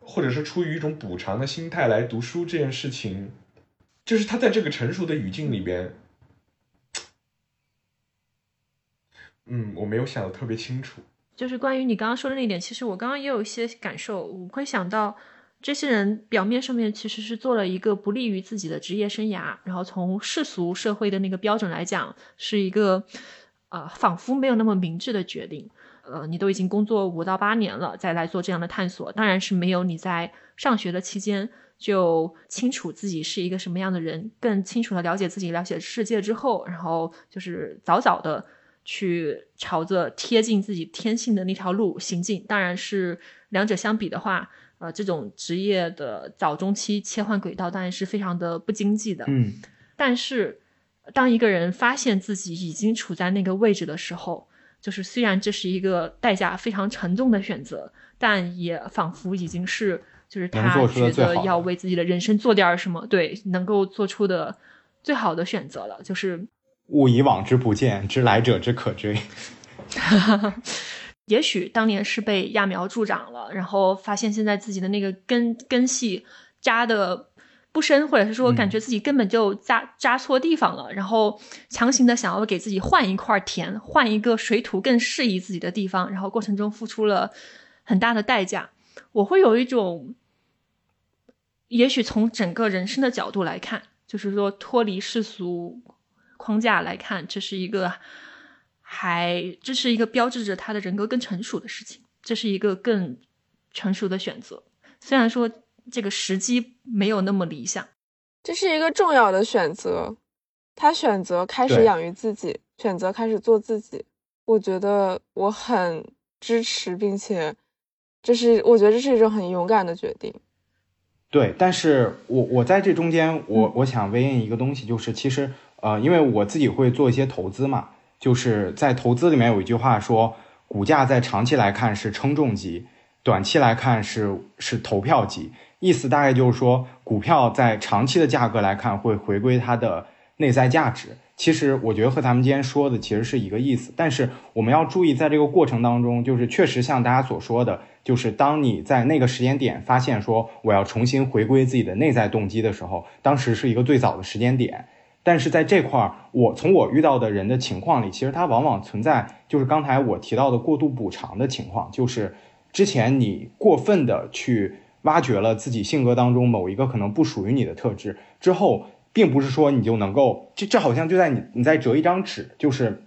或者是出于一种补偿的心态来读书这件事情，就是他在这个成熟的语境里边，嗯，我没有想的特别清楚。就是关于你刚刚说的那一点，其实我刚刚也有一些感受，我会想到。这些人表面上面其实是做了一个不利于自己的职业生涯，然后从世俗社会的那个标准来讲，是一个，呃，仿佛没有那么明智的决定。呃，你都已经工作五到八年了，再来做这样的探索，当然是没有你在上学的期间就清楚自己是一个什么样的人，更清楚的了解自己、了解世界之后，然后就是早早的去朝着贴近自己天性的那条路行进。当然是两者相比的话。呃，这种职业的早中期切换轨道当然是非常的不经济的。嗯，但是当一个人发现自己已经处在那个位置的时候，就是虽然这是一个代价非常沉重的选择，但也仿佛已经是就是他觉得要为自己的人生做点什么，对，能够做出的最好的选择了。就是勿以往之不见，知来者之可追。(laughs) 也许当年是被揠苗助长了，然后发现现在自己的那个根根系扎的不深，或者是说感觉自己根本就扎扎错地方了，然后强行的想要给自己换一块田，换一个水土更适宜自己的地方，然后过程中付出了很大的代价。我会有一种，也许从整个人生的角度来看，就是说脱离世俗框架来看，这是一个。还，这是一个标志着他的人格更成熟的事情，这是一个更成熟的选择。虽然说这个时机没有那么理想，这是一个重要的选择。他选择开始养育自己，选择开始做自己。我觉得我很支持，并且这是我觉得这是一种很勇敢的决定。对，但是我我在这中间，我我想问一个东西，就是其实呃，因为我自己会做一些投资嘛。就是在投资里面有一句话说，股价在长期来看是称重级，短期来看是是投票级。意思大概就是说，股票在长期的价格来看会回归它的内在价值。其实我觉得和咱们今天说的其实是一个意思。但是我们要注意，在这个过程当中，就是确实像大家所说的，就是当你在那个时间点发现说我要重新回归自己的内在动机的时候，当时是一个最早的时间点。但是在这块儿，我从我遇到的人的情况里，其实它往往存在，就是刚才我提到的过度补偿的情况，就是之前你过分的去挖掘了自己性格当中某一个可能不属于你的特质之后，并不是说你就能够，这这好像就在你你在折一张纸，就是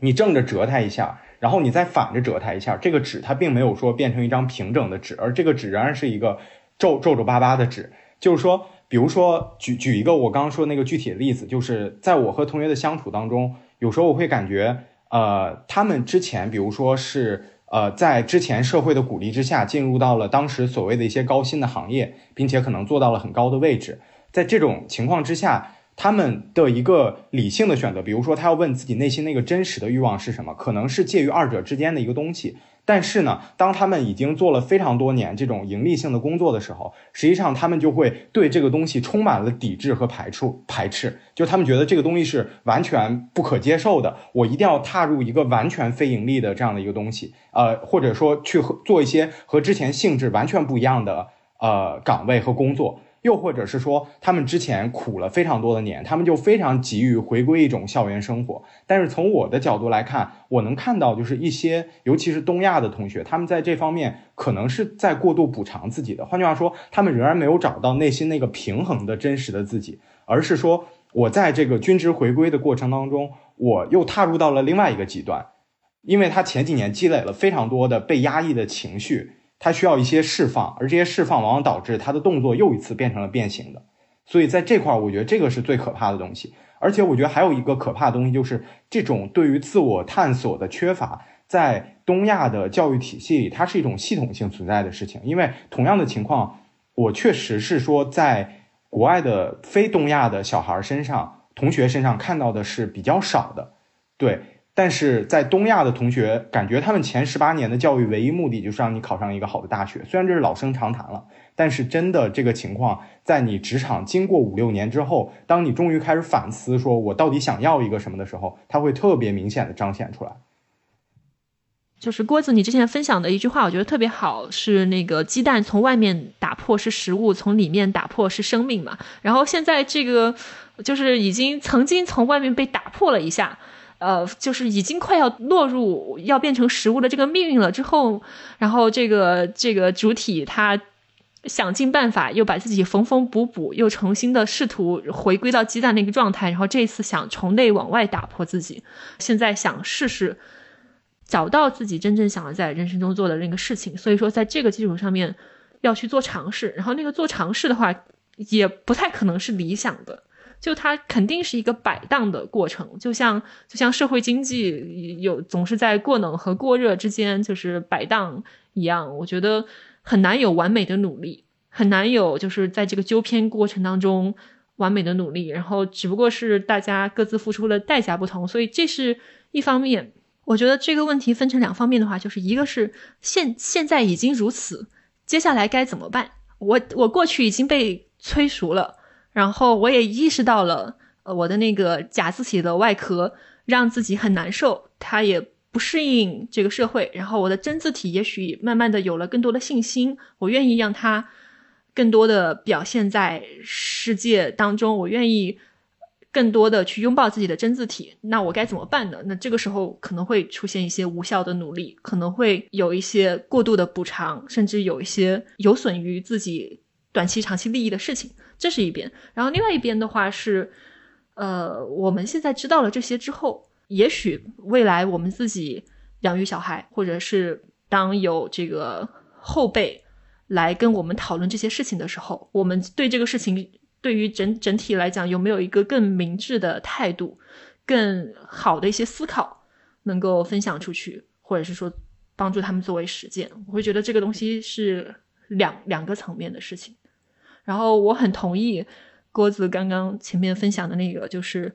你正着折它一下，然后你再反着折它一下，这个纸它并没有说变成一张平整的纸，而这个纸仍然是一个皱皱皱巴巴的纸，就是说。比如说，举举一个我刚刚说那个具体的例子，就是在我和同学的相处当中，有时候我会感觉，呃，他们之前，比如说是，呃，在之前社会的鼓励之下，进入到了当时所谓的一些高薪的行业，并且可能做到了很高的位置。在这种情况之下，他们的一个理性的选择，比如说他要问自己内心那个真实的欲望是什么，可能是介于二者之间的一个东西。但是呢，当他们已经做了非常多年这种盈利性的工作的时候，实际上他们就会对这个东西充满了抵制和排斥。排斥，就他们觉得这个东西是完全不可接受的。我一定要踏入一个完全非盈利的这样的一个东西，呃，或者说去做一些和之前性质完全不一样的呃岗位和工作。又或者是说，他们之前苦了非常多的年，他们就非常急于回归一种校园生活。但是从我的角度来看，我能看到就是一些，尤其是东亚的同学，他们在这方面可能是在过度补偿自己的。换句话说，他们仍然没有找到内心那个平衡的真实的自己，而是说我在这个均值回归的过程当中，我又踏入到了另外一个极端，因为他前几年积累了非常多的被压抑的情绪。他需要一些释放，而这些释放往往导致他的动作又一次变成了变形的。所以在这块儿，我觉得这个是最可怕的东西。而且我觉得还有一个可怕的东西，就是这种对于自我探索的缺乏，在东亚的教育体系里，它是一种系统性存在的事情。因为同样的情况，我确实是说，在国外的非东亚的小孩身上、同学身上看到的是比较少的。对。但是在东亚的同学，感觉他们前十八年的教育唯一目的就是让你考上一个好的大学。虽然这是老生常谈了，但是真的这个情况，在你职场经过五六年之后，当你终于开始反思，说我到底想要一个什么的时候，它会特别明显的彰显出来。就是郭子，你之前分享的一句话，我觉得特别好，是那个鸡蛋从外面打破是食物，从里面打破是生命嘛。然后现在这个就是已经曾经从外面被打破了一下。呃，就是已经快要落入要变成食物的这个命运了之后，然后这个这个主体他想尽办法又把自己缝缝补补，又重新的试图回归到鸡蛋那个状态，然后这一次想从内往外打破自己，现在想试试找到自己真正想要在人生中做的那个事情，所以说在这个基础上面要去做尝试，然后那个做尝试的话也不太可能是理想的。就它肯定是一个摆荡的过程，就像就像社会经济有总是在过冷和过热之间就是摆荡一样，我觉得很难有完美的努力，很难有就是在这个纠偏过程当中完美的努力，然后只不过是大家各自付出的代价不同，所以这是一方面。我觉得这个问题分成两方面的话，就是一个是现现在已经如此，接下来该怎么办？我我过去已经被催熟了。然后我也意识到了，呃，我的那个假字体的外壳让自己很难受，它也不适应这个社会。然后我的真字体也许慢慢的有了更多的信心，我愿意让它更多的表现在世界当中，我愿意更多的去拥抱自己的真字体。那我该怎么办呢？那这个时候可能会出现一些无效的努力，可能会有一些过度的补偿，甚至有一些有损于自己短期、长期利益的事情。这是一边，然后另外一边的话是，呃，我们现在知道了这些之后，也许未来我们自己养育小孩，或者是当有这个后辈来跟我们讨论这些事情的时候，我们对这个事情对于整整体来讲有没有一个更明智的态度，更好的一些思考能够分享出去，或者是说帮助他们作为实践，我会觉得这个东西是两两个层面的事情。然后我很同意郭子刚刚前面分享的那个，就是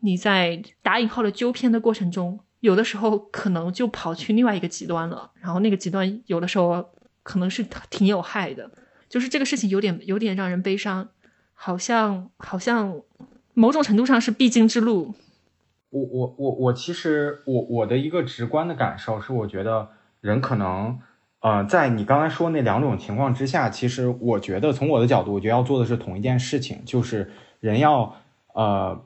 你在打引号的纠偏的过程中，有的时候可能就跑去另外一个极端了。然后那个极端有的时候可能是挺有害的，就是这个事情有点有点让人悲伤，好像好像某种程度上是必经之路。我我我我其实我我的一个直观的感受是，我觉得人可能。呃，在你刚才说那两种情况之下，其实我觉得从我的角度，我觉得要做的是同一件事情，就是人要呃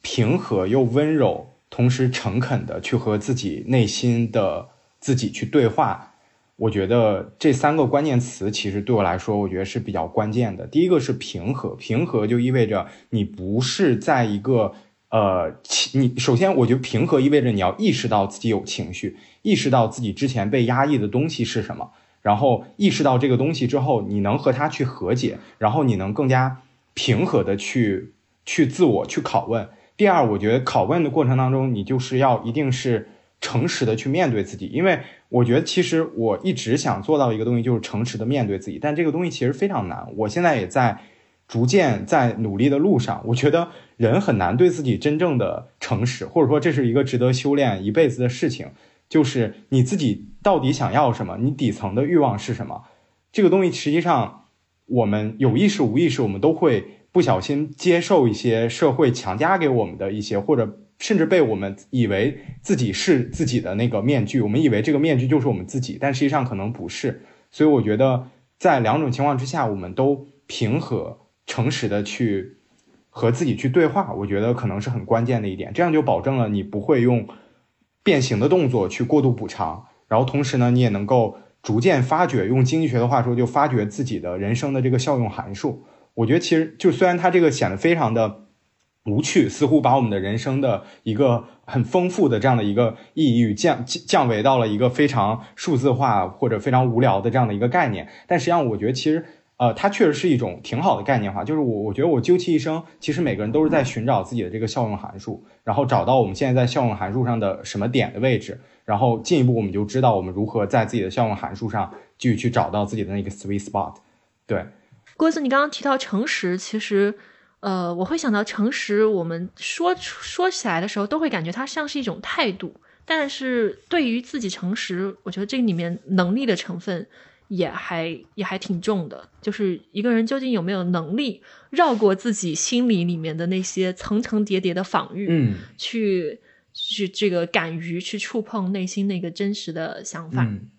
平和又温柔，同时诚恳的去和自己内心的自己去对话。我觉得这三个关键词其实对我来说，我觉得是比较关键的。第一个是平和，平和就意味着你不是在一个。呃，你首先，我觉得平和意味着你要意识到自己有情绪，意识到自己之前被压抑的东西是什么，然后意识到这个东西之后，你能和它去和解，然后你能更加平和的去去自我去拷问。第二，我觉得拷问的过程当中，你就是要一定是诚实的去面对自己，因为我觉得其实我一直想做到一个东西，就是诚实的面对自己，但这个东西其实非常难。我现在也在。逐渐在努力的路上，我觉得人很难对自己真正的诚实，或者说这是一个值得修炼一辈子的事情。就是你自己到底想要什么，你底层的欲望是什么？这个东西实际上，我们有意识无意识，我们都会不小心接受一些社会强加给我们的一些，或者甚至被我们以为自己是自己的那个面具，我们以为这个面具就是我们自己，但实际上可能不是。所以我觉得在两种情况之下，我们都平和。诚实的去和自己去对话，我觉得可能是很关键的一点，这样就保证了你不会用变形的动作去过度补偿，然后同时呢，你也能够逐渐发掘，用经济学的话说，就发掘自己的人生的这个效用函数。我觉得其实就虽然它这个显得非常的无趣，似乎把我们的人生的一个很丰富的这样的一个意义降降维到了一个非常数字化或者非常无聊的这样的一个概念，但实际上我觉得其实。呃，它确实是一种挺好的概念化，就是我我觉得我究其一生，其实每个人都是在寻找自己的这个效用函数，然后找到我们现在在效用函数上的什么点的位置，然后进一步我们就知道我们如何在自己的效用函数上继续去找到自己的那个 sweet spot。对，郭子，你刚刚提到诚实，其实呃，我会想到诚实，我们说说起来的时候，都会感觉它像是一种态度。但是对于自己诚实，我觉得这里面能力的成分也还也还挺重的。就是一个人究竟有没有能力绕过自己心里里面的那些层层叠叠的防御，嗯，去去这个敢于去触碰内心那个真实的想法。嗯，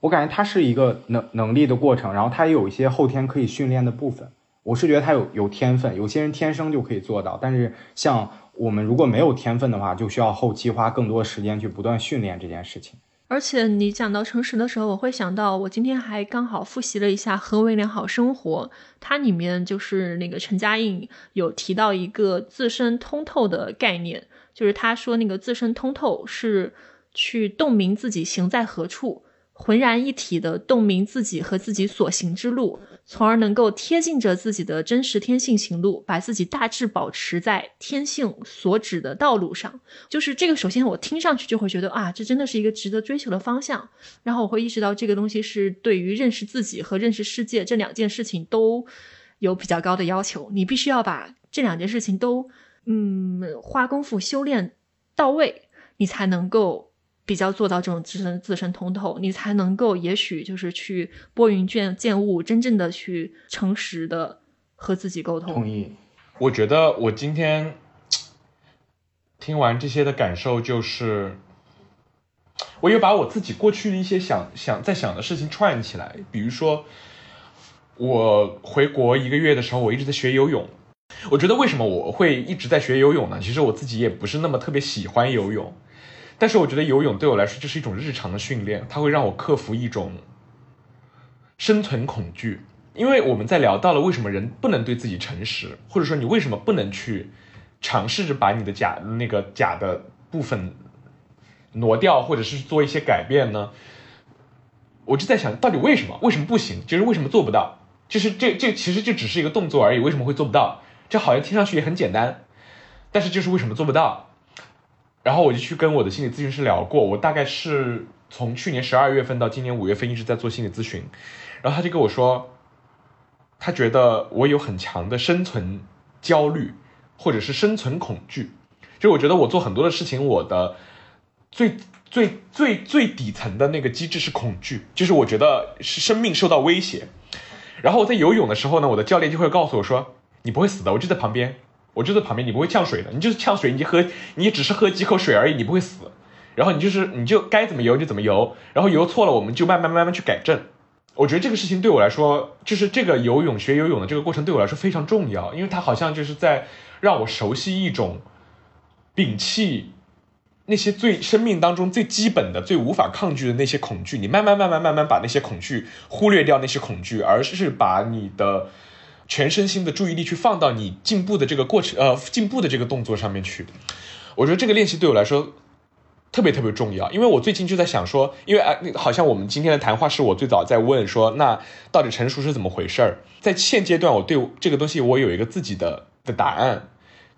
我感觉它是一个能能力的过程，然后它也有一些后天可以训练的部分。我是觉得他有有天分，有些人天生就可以做到，但是像我们如果没有天分的话，就需要后期花更多时间去不断训练这件事情。而且你讲到诚实的时候，我会想到我今天还刚好复习了一下何为良好生活，它里面就是那个陈嘉映有提到一个自身通透的概念，就是他说那个自身通透是去洞明自己行在何处。浑然一体的洞明自己和自己所行之路，从而能够贴近着自己的真实天性行路，把自己大致保持在天性所指的道路上。就是这个，首先我听上去就会觉得啊，这真的是一个值得追求的方向。然后我会意识到这个东西是对于认识自己和认识世界这两件事情都有比较高的要求。你必须要把这两件事情都嗯花功夫修炼到位，你才能够。比较做到这种自身自身通透，你才能够也许就是去拨云见见雾，真正的去诚实的和自己沟通。同意。我觉得我今天听完这些的感受就是，我又把我自己过去的一些想想在想的事情串起来。比如说，我回国一个月的时候，我一直在学游泳。我觉得为什么我会一直在学游泳呢？其实我自己也不是那么特别喜欢游泳。但是我觉得游泳对我来说就是一种日常的训练，它会让我克服一种生存恐惧。因为我们在聊到了为什么人不能对自己诚实，或者说你为什么不能去尝试着把你的假那个假的部分挪掉，或者是做一些改变呢？我就在想到底为什么？为什么不行？就是为什么做不到？就是这这其实就只是一个动作而已，为什么会做不到？这好像听上去也很简单，但是就是为什么做不到？然后我就去跟我的心理咨询师聊过，我大概是从去年十二月份到今年五月份一直在做心理咨询，然后他就跟我说，他觉得我有很强的生存焦虑，或者是生存恐惧，就我觉得我做很多的事情，我的最最最最底层的那个机制是恐惧，就是我觉得是生命受到威胁。然后我在游泳的时候呢，我的教练就会告诉我说，你不会死的，我就在旁边。我就在旁边，你不会呛水的，你就是呛水，你喝，你只是喝几口水而已，你不会死。然后你就是，你就该怎么游就怎么游，然后游错了，我们就慢慢慢慢去改正。我觉得这个事情对我来说，就是这个游泳学游泳的这个过程对我来说非常重要，因为它好像就是在让我熟悉一种摒弃那些最生命当中最基本的、最无法抗拒的那些恐惧，你慢慢慢慢慢慢把那些恐惧忽略掉，那些恐惧，而是把你的。全身心的注意力去放到你进步的这个过程，呃，进步的这个动作上面去。我觉得这个练习对我来说特别特别重要，因为我最近就在想说，因为啊，好像我们今天的谈话是我最早在问说，那到底成熟是怎么回事儿？在现阶段，我对这个东西我有一个自己的的答案，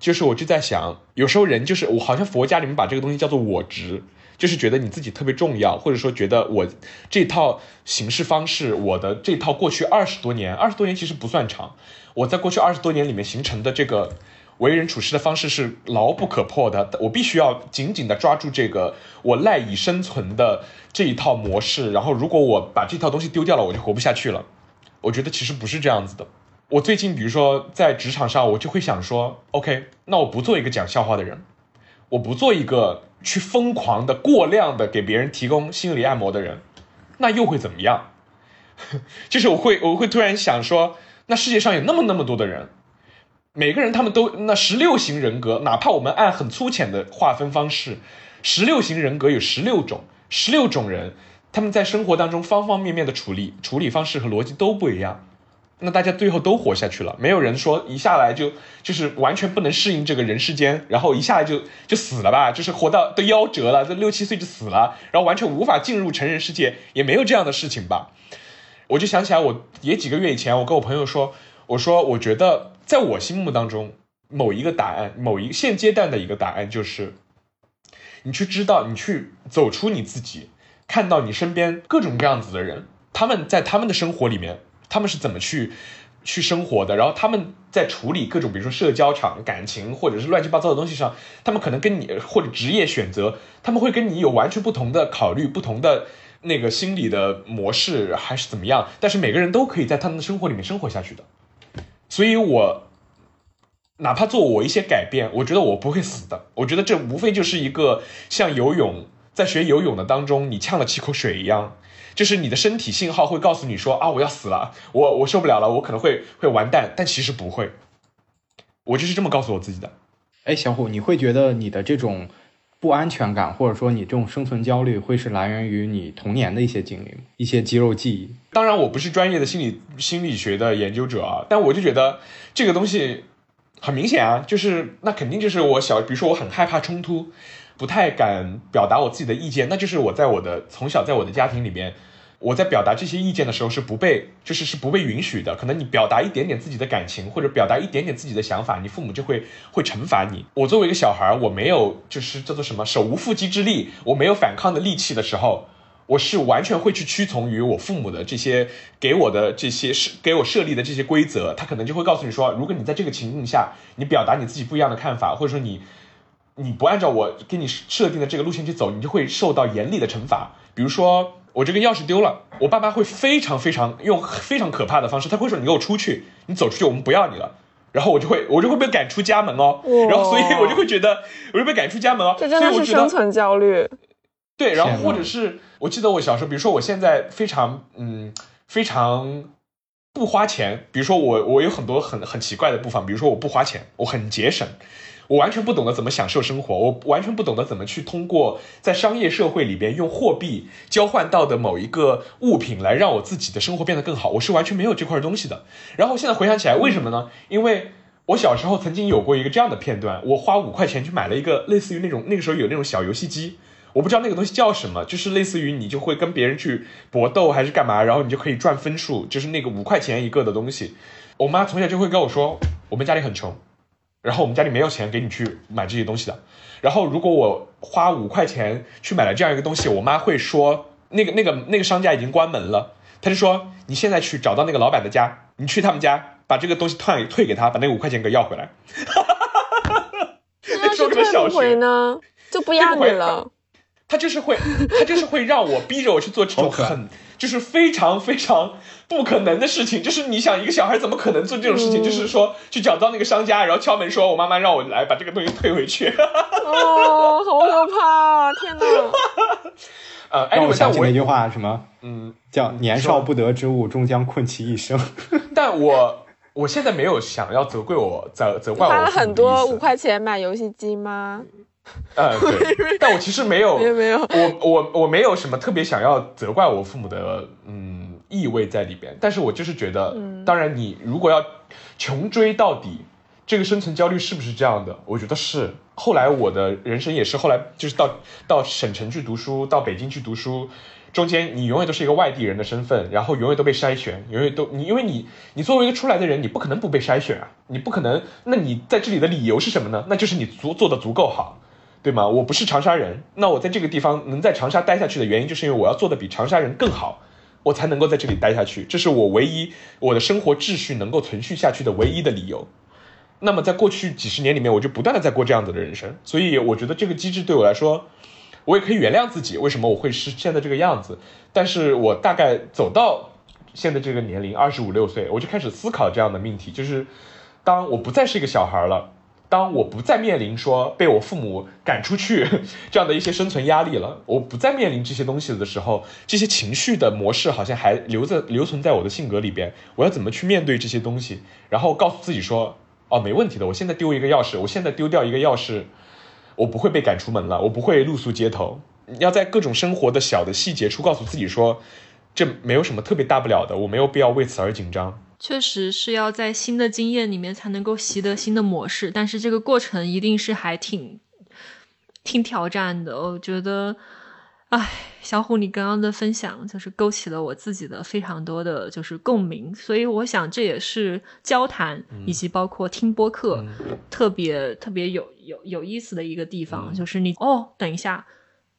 就是我就在想，有时候人就是我，好像佛家里面把这个东西叫做我执。就是觉得你自己特别重要，或者说觉得我这套行事方式，我的这套过去二十多年，二十多年其实不算长，我在过去二十多年里面形成的这个为人处事的方式是牢不可破的，我必须要紧紧的抓住这个我赖以生存的这一套模式，然后如果我把这套东西丢掉了，我就活不下去了。我觉得其实不是这样子的。我最近比如说在职场上，我就会想说，OK，那我不做一个讲笑话的人，我不做一个。去疯狂的、过量的给别人提供心理按摩的人，那又会怎么样？(laughs) 就是我会，我会突然想说，那世界上有那么那么多的人，每个人他们都那十六型人格，哪怕我们按很粗浅的划分方式，十六型人格有十六种，十六种人，他们在生活当中方方面面的处理处理方式和逻辑都不一样。那大家最后都活下去了，没有人说一下来就就是完全不能适应这个人世间，然后一下来就就死了吧，就是活到都夭折了，这六七岁就死了，然后完全无法进入成人世界，也没有这样的事情吧。我就想起来，我也几个月以前，我跟我朋友说，我说我觉得在我心目当中，某一个答案，某一现阶段的一个答案就是，你去知道，你去走出你自己，看到你身边各种各样子的人，他们在他们的生活里面。他们是怎么去去生活的，然后他们在处理各种，比如说社交场、感情或者是乱七八糟的东西上，他们可能跟你或者职业选择，他们会跟你有完全不同的考虑，不同的那个心理的模式还是怎么样，但是每个人都可以在他们的生活里面生活下去的，所以我。哪怕做我一些改变，我觉得我不会死的。我觉得这无非就是一个像游泳，在学游泳的当中，你呛了几口水一样，就是你的身体信号会告诉你说啊，我要死了，我我受不了了，我可能会会完蛋。但其实不会，我就是这么告诉我自己的。哎，小虎，你会觉得你的这种不安全感，或者说你这种生存焦虑，会是来源于你童年的一些经历吗？一些肌肉记忆？当然，我不是专业的心理心理学的研究者啊，但我就觉得这个东西。很明显啊，就是那肯定就是我小，比如说我很害怕冲突，不太敢表达我自己的意见，那就是我在我的从小在我的家庭里面，我在表达这些意见的时候是不被，就是是不被允许的。可能你表达一点点自己的感情，或者表达一点点自己的想法，你父母就会会惩罚你。我作为一个小孩，我没有就是叫做什么手无缚鸡之力，我没有反抗的力气的时候。我是完全会去屈从于我父母的这些给我的这些设给我设立的这些规则，他可能就会告诉你说，如果你在这个情境下，你表达你自己不一样的看法，或者说你你不按照我给你设定的这个路线去走，你就会受到严厉的惩罚。比如说我这个钥匙丢了，我爸妈会非常非常用非常可怕的方式，他会说你给我出去，你走出去，我们不要你了。然后我就会我就会被赶出家门哦，然后所以我就会觉得我就被赶出家门哦，这真的是生存焦虑。对，然后或者是我记得我小时候，比如说我现在非常嗯非常不花钱，比如说我我有很多很很奇怪的部分，比如说我不花钱，我很节省，我完全不懂得怎么享受生活，我完全不懂得怎么去通过在商业社会里边用货币交换到的某一个物品来让我自己的生活变得更好，我是完全没有这块东西的。然后现在回想起来，为什么呢？因为我小时候曾经有过一个这样的片段，我花五块钱去买了一个类似于那种那个时候有那种小游戏机。我不知道那个东西叫什么，就是类似于你就会跟别人去搏斗还是干嘛，然后你就可以赚分数，就是那个五块钱一个的东西。我妈从小就会跟我说，我们家里很穷，然后我们家里没有钱给你去买这些东西的。然后如果我花五块钱去买了这样一个东西，我妈会说，那个那个那个商家已经关门了，她就说你现在去找到那个老板的家，你去他们家把这个东西退退给他，把那五块钱给要回来。那是退 (laughs) 不回呢，就不要你了。他就是会，他就是会让我逼着我去做这种很，就是非常非常不可能的事情。就是你想，一个小孩怎么可能做这种事情？就是说去找到那个商家，然后敲门说：“我妈妈让我来把这个东西退回去。(laughs) ”哦，好可怕！天哪！(laughs) 呃，让我想起那句话，什么？嗯，叫“年少不得之物，终将困其一生。(laughs) ”但我我现在没有想要责怪我，责责怪我。花了很多五块钱买游戏机吗？呃，(laughs) 对，(laughs) 但我其实没有，没有，我我我没有什么特别想要责怪我父母的嗯意味在里边，但是我就是觉得，当然你如果要穷追到底，这个生存焦虑是不是这样的？我觉得是。后来我的人生也是，后来就是到到省城去读书，到北京去读书，中间你永远都是一个外地人的身份，然后永远都被筛选，永远都你因为你你作为一个出来的人，你不可能不被筛选啊，你不可能，那你在这里的理由是什么呢？那就是你足做的足够好。对吗？我不是长沙人，那我在这个地方能在长沙待下去的原因，就是因为我要做的比长沙人更好，我才能够在这里待下去。这是我唯一我的生活秩序能够存续下去的唯一的理由。那么在过去几十年里面，我就不断的在过这样子的人生，所以我觉得这个机制对我来说，我也可以原谅自己，为什么我会是现在这个样子。但是我大概走到现在这个年龄，二十五六岁，我就开始思考这样的命题，就是当我不再是一个小孩了。当我不再面临说被我父母赶出去 (laughs) 这样的一些生存压力了，我不再面临这些东西的时候，这些情绪的模式好像还留在留存在我的性格里边。我要怎么去面对这些东西？然后告诉自己说：哦，没问题的。我现在丢一个钥匙，我现在丢掉一个钥匙，我不会被赶出门了，我不会露宿街头。要在各种生活的小的细节处告诉自己说，这没有什么特别大不了的，我没有必要为此而紧张。确实是要在新的经验里面才能够习得新的模式，但是这个过程一定是还挺挺挑战的。我觉得，哎，小虎，你刚刚的分享就是勾起了我自己的非常多的就是共鸣，所以我想这也是交谈以及包括听播客特别特别有有有意思的一个地方，就是你哦，等一下，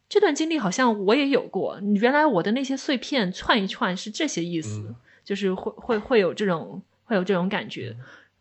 这段经历好像我也有过，原来我的那些碎片串一串是这些意思。就是会会会有这种会有这种感觉。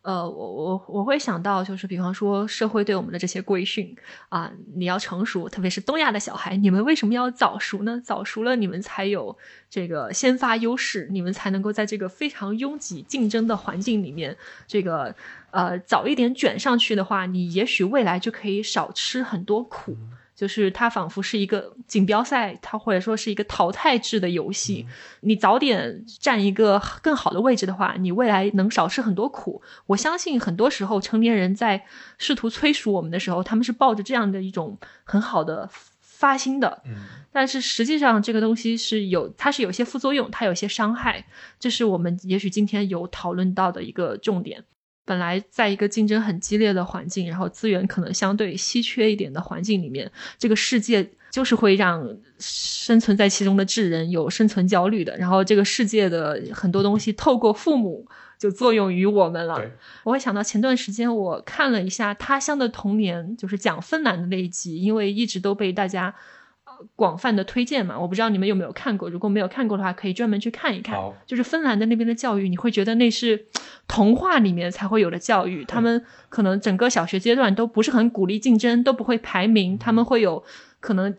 呃，我我我会想到，就是比方说社会对我们的这些规训啊，你要成熟，特别是东亚的小孩，你们为什么要早熟呢？早熟了，你们才有这个先发优势，你们才能够在这个非常拥挤竞争的环境里面，这个呃早一点卷上去的话，你也许未来就可以少吃很多苦。就是它仿佛是一个锦标赛，它或者说是一个淘汰制的游戏。你早点占一个更好的位置的话，你未来能少吃很多苦。我相信很多时候成年人在试图催熟我们的时候，他们是抱着这样的一种很好的发心的。嗯，但是实际上这个东西是有，它是有些副作用，它有些伤害。这是我们也许今天有讨论到的一个重点。本来在一个竞争很激烈的环境，然后资源可能相对稀缺一点的环境里面，这个世界就是会让生存在其中的智人有生存焦虑的。然后这个世界的很多东西透过父母就作用于我们了。我会想到前段时间我看了一下《他乡的童年》，就是讲芬兰的那一集，因为一直都被大家。广泛的推荐嘛，我不知道你们有没有看过。如果没有看过的话，可以专门去看一看。就是芬兰的那边的教育，你会觉得那是童话里面才会有的教育。他们可能整个小学阶段都不是很鼓励竞争，都不会排名。他们会有可能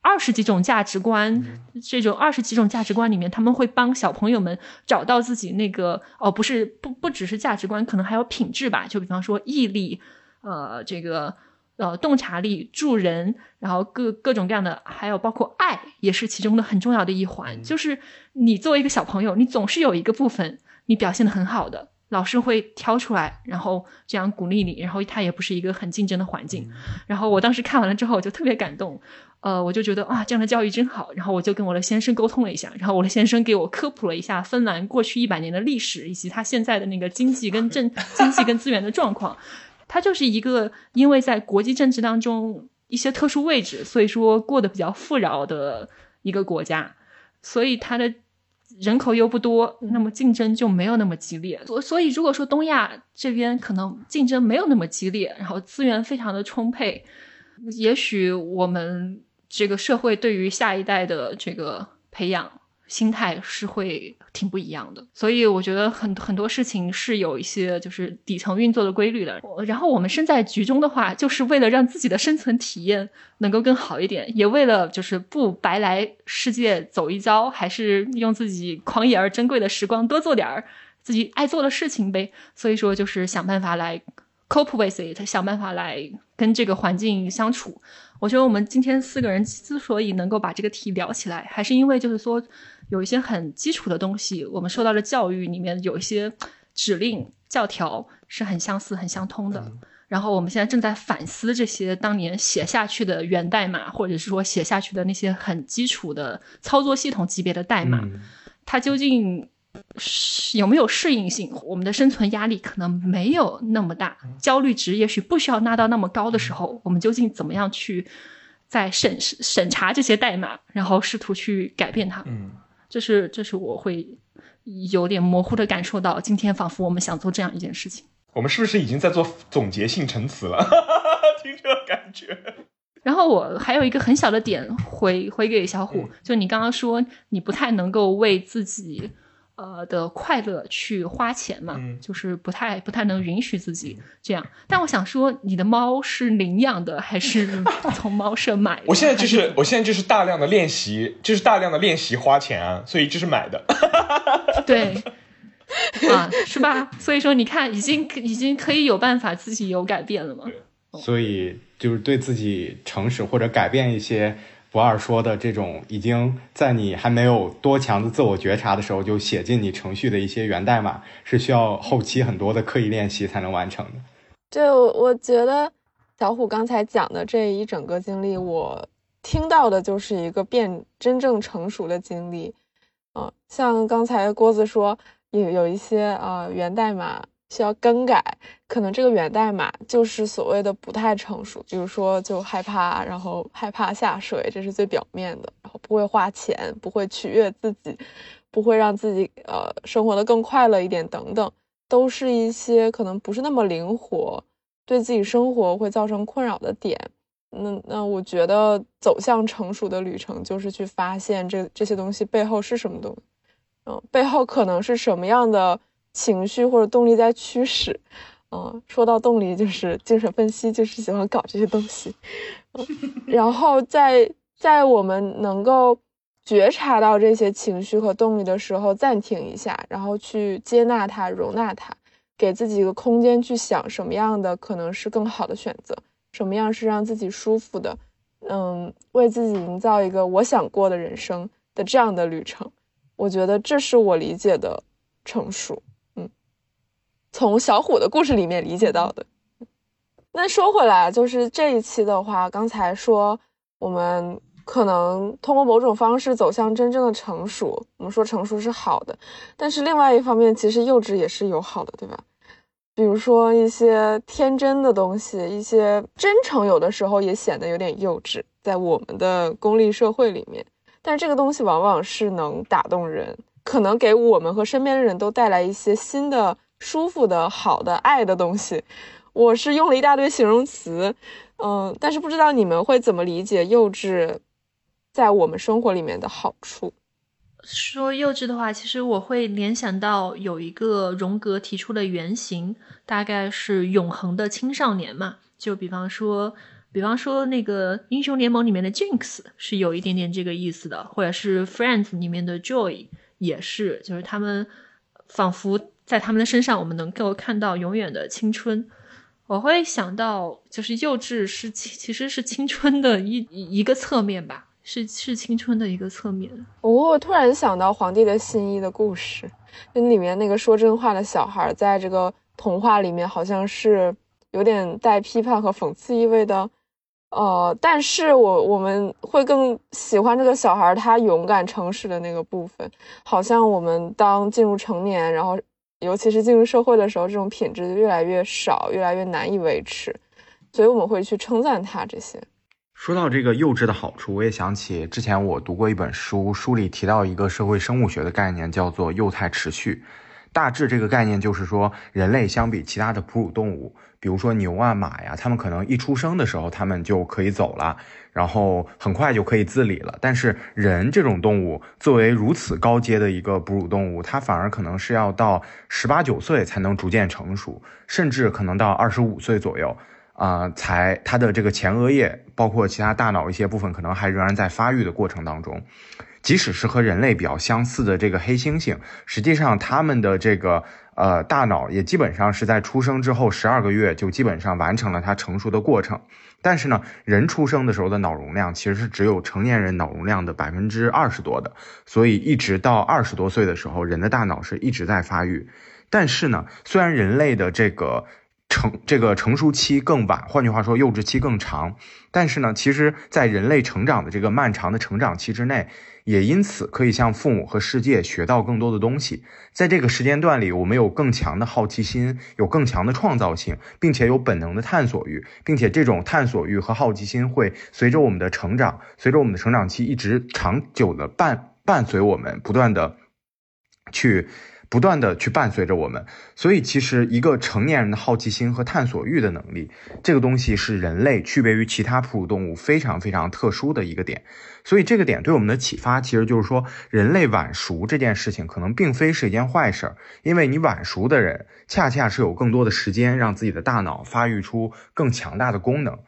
二十几种价值观，这种二十几种价值观里面，他们会帮小朋友们找到自己那个哦，不是不不只是价值观，可能还有品质吧。就比方说毅力，呃，这个。呃，洞察力、助人，然后各各种各样的，还有包括爱，也是其中的很重要的一环。就是你作为一个小朋友，你总是有一个部分你表现的很好的，老师会挑出来，然后这样鼓励你。然后他也不是一个很竞争的环境。然后我当时看完了之后，我就特别感动。呃，我就觉得哇，这样的教育真好。然后我就跟我的先生沟通了一下，然后我的先生给我科普了一下芬兰过去一百年的历史，以及他现在的那个经济跟政经济跟资源的状况。它就是一个因为在国际政治当中一些特殊位置，所以说过得比较富饶的一个国家，所以它的人口又不多，那么竞争就没有那么激烈。所所以如果说东亚这边可能竞争没有那么激烈，然后资源非常的充沛，也许我们这个社会对于下一代的这个培养。心态是会挺不一样的，所以我觉得很很多事情是有一些就是底层运作的规律的。然后我们身在局中的话，就是为了让自己的生存体验能够更好一点，也为了就是不白来世界走一遭，还是用自己狂野而珍贵的时光多做点儿自己爱做的事情呗。所以说，就是想办法来 cope with it，想办法来跟这个环境相处。我觉得我们今天四个人之所以能够把这个题聊起来，还是因为就是说。有一些很基础的东西，我们受到的教育里面有一些指令教条是很相似、很相通的。然后我们现在正在反思这些当年写下去的源代码，或者是说写下去的那些很基础的操作系统级别的代码，它究竟是有没有适应性？我们的生存压力可能没有那么大，焦虑值也许不需要拉到那么高的时候，我们究竟怎么样去在审审查这些代码，然后试图去改变它？嗯。这是，这是我会有点模糊的感受到，今天仿佛我们想做这样一件事情。我们是不是已经在做总结性陈词了？(laughs) 听这个感觉。然后我还有一个很小的点回回给小虎，就你刚刚说你不太能够为自己。呃的快乐去花钱嘛，就是不太不太能允许自己这样。但我想说，你的猫是领养的还是 (laughs) 从猫舍买的？我现在就是我现在就是大量的练习，就是大量的练习花钱啊，所以就是买的。(laughs) 对，啊，是吧？所以说你看，已经已经可以有办法自己有改变了嘛。所以就是对自己诚实或者改变一些。不二说的这种，已经在你还没有多强的自我觉察的时候就写进你程序的一些源代码，是需要后期很多的刻意练习才能完成的。对，我我觉得小虎刚才讲的这一整个经历，我听到的就是一个变真正成熟的经历。嗯，像刚才郭子说，有有一些啊源代码。需要更改，可能这个源代码就是所谓的不太成熟，比如说就害怕，然后害怕下水，这是最表面的，然后不会花钱，不会取悦自己，不会让自己呃生活的更快乐一点，等等，都是一些可能不是那么灵活，对自己生活会造成困扰的点。那那我觉得走向成熟的旅程就是去发现这这些东西背后是什么东西，嗯，背后可能是什么样的。情绪或者动力在驱使。嗯，说到动力，就是精神分析，就是喜欢搞这些东西。然后在在我们能够觉察到这些情绪和动力的时候，暂停一下，然后去接纳它、容纳它，给自己一个空间去想什么样的可能是更好的选择，什么样是让自己舒服的。嗯，为自己营造一个我想过的人生的这样的旅程，我觉得这是我理解的成熟。从小虎的故事里面理解到的。那说回来，就是这一期的话，刚才说我们可能通过某种方式走向真正的成熟，我们说成熟是好的，但是另外一方面，其实幼稚也是有好的，对吧？比如说一些天真的东西，一些真诚，有的时候也显得有点幼稚，在我们的功利社会里面。但是这个东西往往是能打动人，可能给我们和身边的人都带来一些新的、舒服的、好的、爱的东西。我是用了一大堆形容词，嗯，但是不知道你们会怎么理解幼稚在我们生活里面的好处。说幼稚的话，其实我会联想到有一个荣格提出的原型，大概是永恒的青少年嘛。就比方说，比方说那个英雄联盟里面的 Jinx 是有一点点这个意思的，或者是 Friends 里面的 Joy 也是，就是他们仿佛在他们的身上，我们能够看到永远的青春。我会想到，就是幼稚是其实是青春的一一个侧面吧。是是青春的一个侧面。我突然想到《皇帝的新衣》的故事，那里面那个说真话的小孩，在这个童话里面好像是有点带批判和讽刺意味的。呃，但是我我们会更喜欢这个小孩他勇敢诚实的那个部分。好像我们当进入成年，然后尤其是进入社会的时候，这种品质越来越少，越来越难以维持，所以我们会去称赞他这些。说到这个幼稚的好处，我也想起之前我读过一本书，书里提到一个社会生物学的概念，叫做幼态持续。大致这个概念就是说，人类相比其他的哺乳动物，比如说牛啊、马呀，它们可能一出生的时候，它们就可以走了，然后很快就可以自理了。但是人这种动物，作为如此高阶的一个哺乳动物，它反而可能是要到十八九岁才能逐渐成熟，甚至可能到二十五岁左右。啊，才它的这个前额叶，包括其他大脑一些部分，可能还仍然在发育的过程当中。即使是和人类比较相似的这个黑猩猩，实际上它们的这个呃大脑也基本上是在出生之后十二个月就基本上完成了它成熟的过程。但是呢，人出生的时候的脑容量其实是只有成年人脑容量的百分之二十多的，所以一直到二十多岁的时候，人的大脑是一直在发育。但是呢，虽然人类的这个成这个成熟期更晚，换句话说，幼稚期更长。但是呢，其实，在人类成长的这个漫长的成长期之内，也因此可以向父母和世界学到更多的东西。在这个时间段里，我们有更强的好奇心，有更强的创造性，并且有本能的探索欲，并且这种探索欲和好奇心会随着我们的成长，随着我们的成长期一直长久的伴伴随我们，不断的去。不断的去伴随着我们，所以其实一个成年人的好奇心和探索欲的能力，这个东西是人类区别于其他哺乳动物非常非常特殊的一个点。所以这个点对我们的启发，其实就是说，人类晚熟这件事情可能并非是一件坏事儿，因为你晚熟的人，恰恰是有更多的时间让自己的大脑发育出更强大的功能。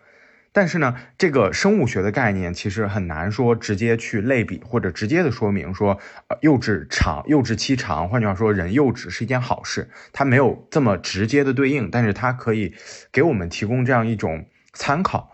但是呢，这个生物学的概念其实很难说直接去类比或者直接的说明说，呃，幼稚长，幼稚期长，换句话说，人幼稚是一件好事，它没有这么直接的对应，但是它可以给我们提供这样一种参考，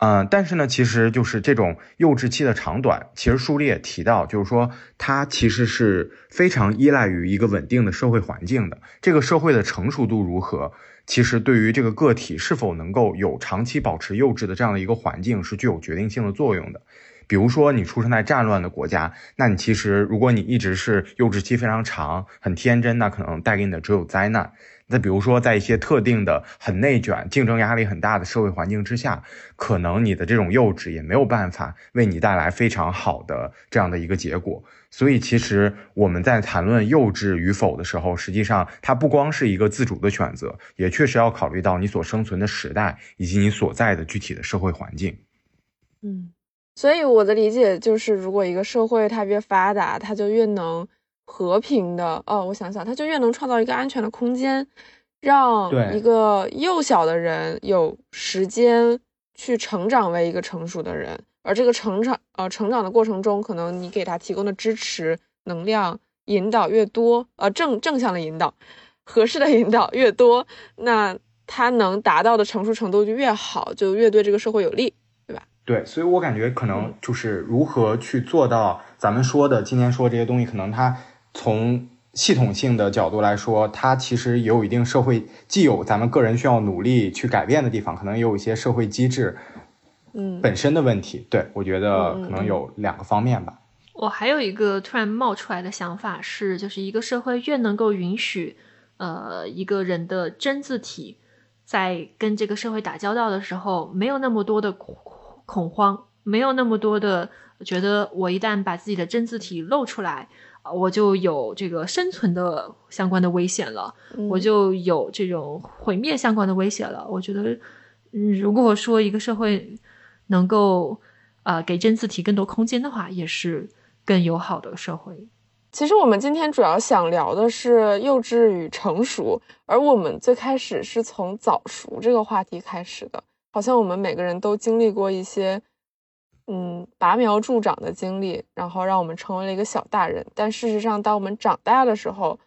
嗯，但是呢，其实就是这种幼稚期的长短，其实书里也提到，就是说它其实是非常依赖于一个稳定的社会环境的，这个社会的成熟度如何。其实，对于这个个体是否能够有长期保持幼稚的这样的一个环境，是具有决定性的作用的。比如说，你出生在战乱的国家，那你其实如果你一直是幼稚期非常长、很天真，那可能带给你的只有灾难。那比如说，在一些特定的、很内卷、竞争压力很大的社会环境之下，可能你的这种幼稚也没有办法为你带来非常好的这样的一个结果。所以，其实我们在谈论幼稚与否的时候，实际上它不光是一个自主的选择，也确实要考虑到你所生存的时代以及你所在的具体的社会环境。嗯，所以我的理解就是，如果一个社会它越发达，它就越能。和平的，哦，我想想，他就越能创造一个安全的空间，让一个幼小的人有时间去成长为一个成熟的人，而这个成长，呃，成长的过程中，可能你给他提供的支持、能量、引导越多，呃，正正向的引导、合适的引导越多，那他能达到的成熟程度就越好，就越对这个社会有利。对吧？对，所以我感觉可能嗯就是如何去做到咱们说的今天说这些东西，可能它从系统性的角度来说，它其实也有一定社会，既有咱们个人需要努力去改变的地方，可能也有一些社会机制嗯，本身的问题。对我觉得可能有两个方面吧。我还有一个突然冒出来的想法是，就是一个社会越能够允许，呃，一个人的真字体在跟这个社会打交道的时候，没有那么多的恐恐慌，没有那么多的觉得我一旦把自己的真字体露出来，啊我就有这个生存的相关的危险了，我嗯就有这种毁灭相关的危险了。我觉得，嗯，如果说一个社会能够呃给真字体更多空间的话，也是更友好的社会。其实我们今天主要想聊的是幼稚与成熟，而我们最开始是从早熟这个话题开始的。好像我们每个人都经历过一些，嗯，拔苗助长的经历，然后让我们成为了一个小大人。但事实上，当我们长大的时候，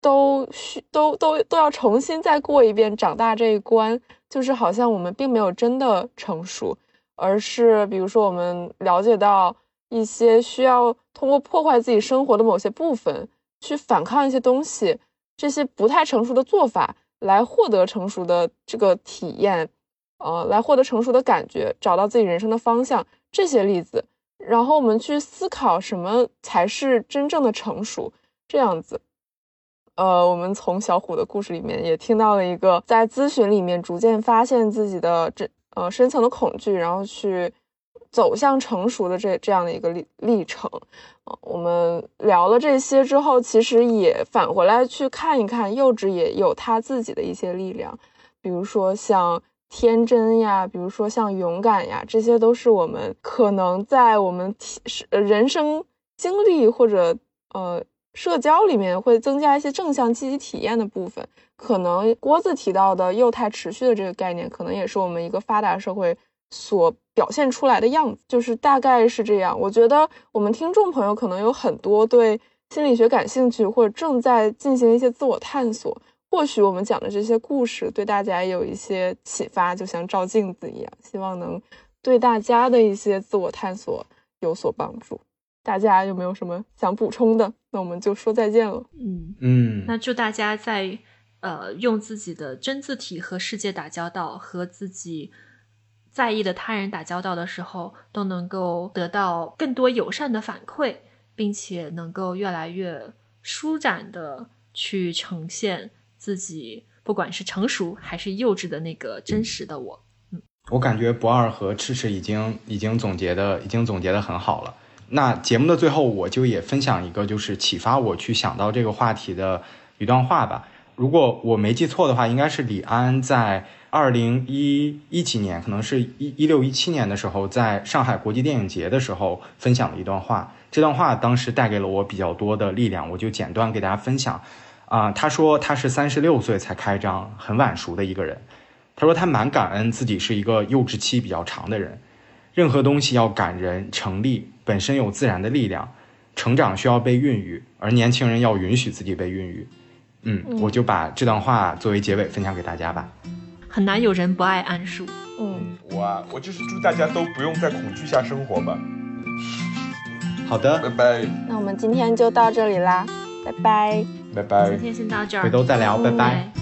都需都都都要重新再过一遍长大这一关。就是好像我们并没有真的成熟，而是比如说我们了解到。一些需要通过破坏自己生活的某些部分去反抗一些东西，这些不太成熟的做法，来获得成熟的这个体验，呃，来获得成熟的感觉，找到自己人生的方向。这些例子，然后我们去思考什么才是真正的成熟，这样子。呃，我们从小虎的故事里面也听到了一个在咨询里面逐渐发现自己的这呃深层的恐惧，然后去。走向成熟的这这样的一个历历程，呃，我们聊了这些之后，其实也返回来去看一看，幼稚也有他自己的一些力量，比如说像天真呀，比如说像勇敢呀，这些都是我们可能在我们体人生经历或者呃社交里面会增加一些正向积极体验的部分。可能郭子提到的幼态持续的这个概念，可能也是我们一个发达社会。所表现出来的样子，就是大概是这样。我觉得我们听众朋友可能有很多对心理学感兴趣，或者正在进行一些自我探索。或许我们讲的这些故事对大家有一些启发，就像照镜子一样，希望能对大家的一些自我探索有所帮助。大家有没有什么想补充的？那我们就说再见了。嗯嗯，那祝大家在呃用自己的真字体和世界打交道，和自己。在意的他人打交道的时候，都能够得到更多友善的反馈，并且能够越来越舒展的去呈现自己，不管是成熟还是幼稚的那个真实的我。嗯，我感觉不二和赤赤已经已经总结的已经总结的很好了。那节目的最后，我就也分享一个就是启发我去想到这个话题的一段话吧。如果我没记错的话，应该是李安在二零一一几年，可能是一一六一七年的时候，在上海国际电影节的时候分享的一段话。这段话当时带给了我比较多的力量，我就简短给大家分享。啊、他说他是三十六岁才开张，很晚熟的一个人。他说他蛮感恩自己是一个幼稚期比较长的人。任何东西要感人成立，本身有自然的力量。成长需要被孕育，而年轻人要允许自己被孕育。嗯，我就把这段话作为结尾分享给大家吧。很难有人不爱桉树。嗯，我啊，我就是祝大家都不用在恐惧下生活吧。好的，拜拜，那我们今天就到这里啦，拜拜。拜拜今。天先到这儿，回头再聊，拜拜。嗯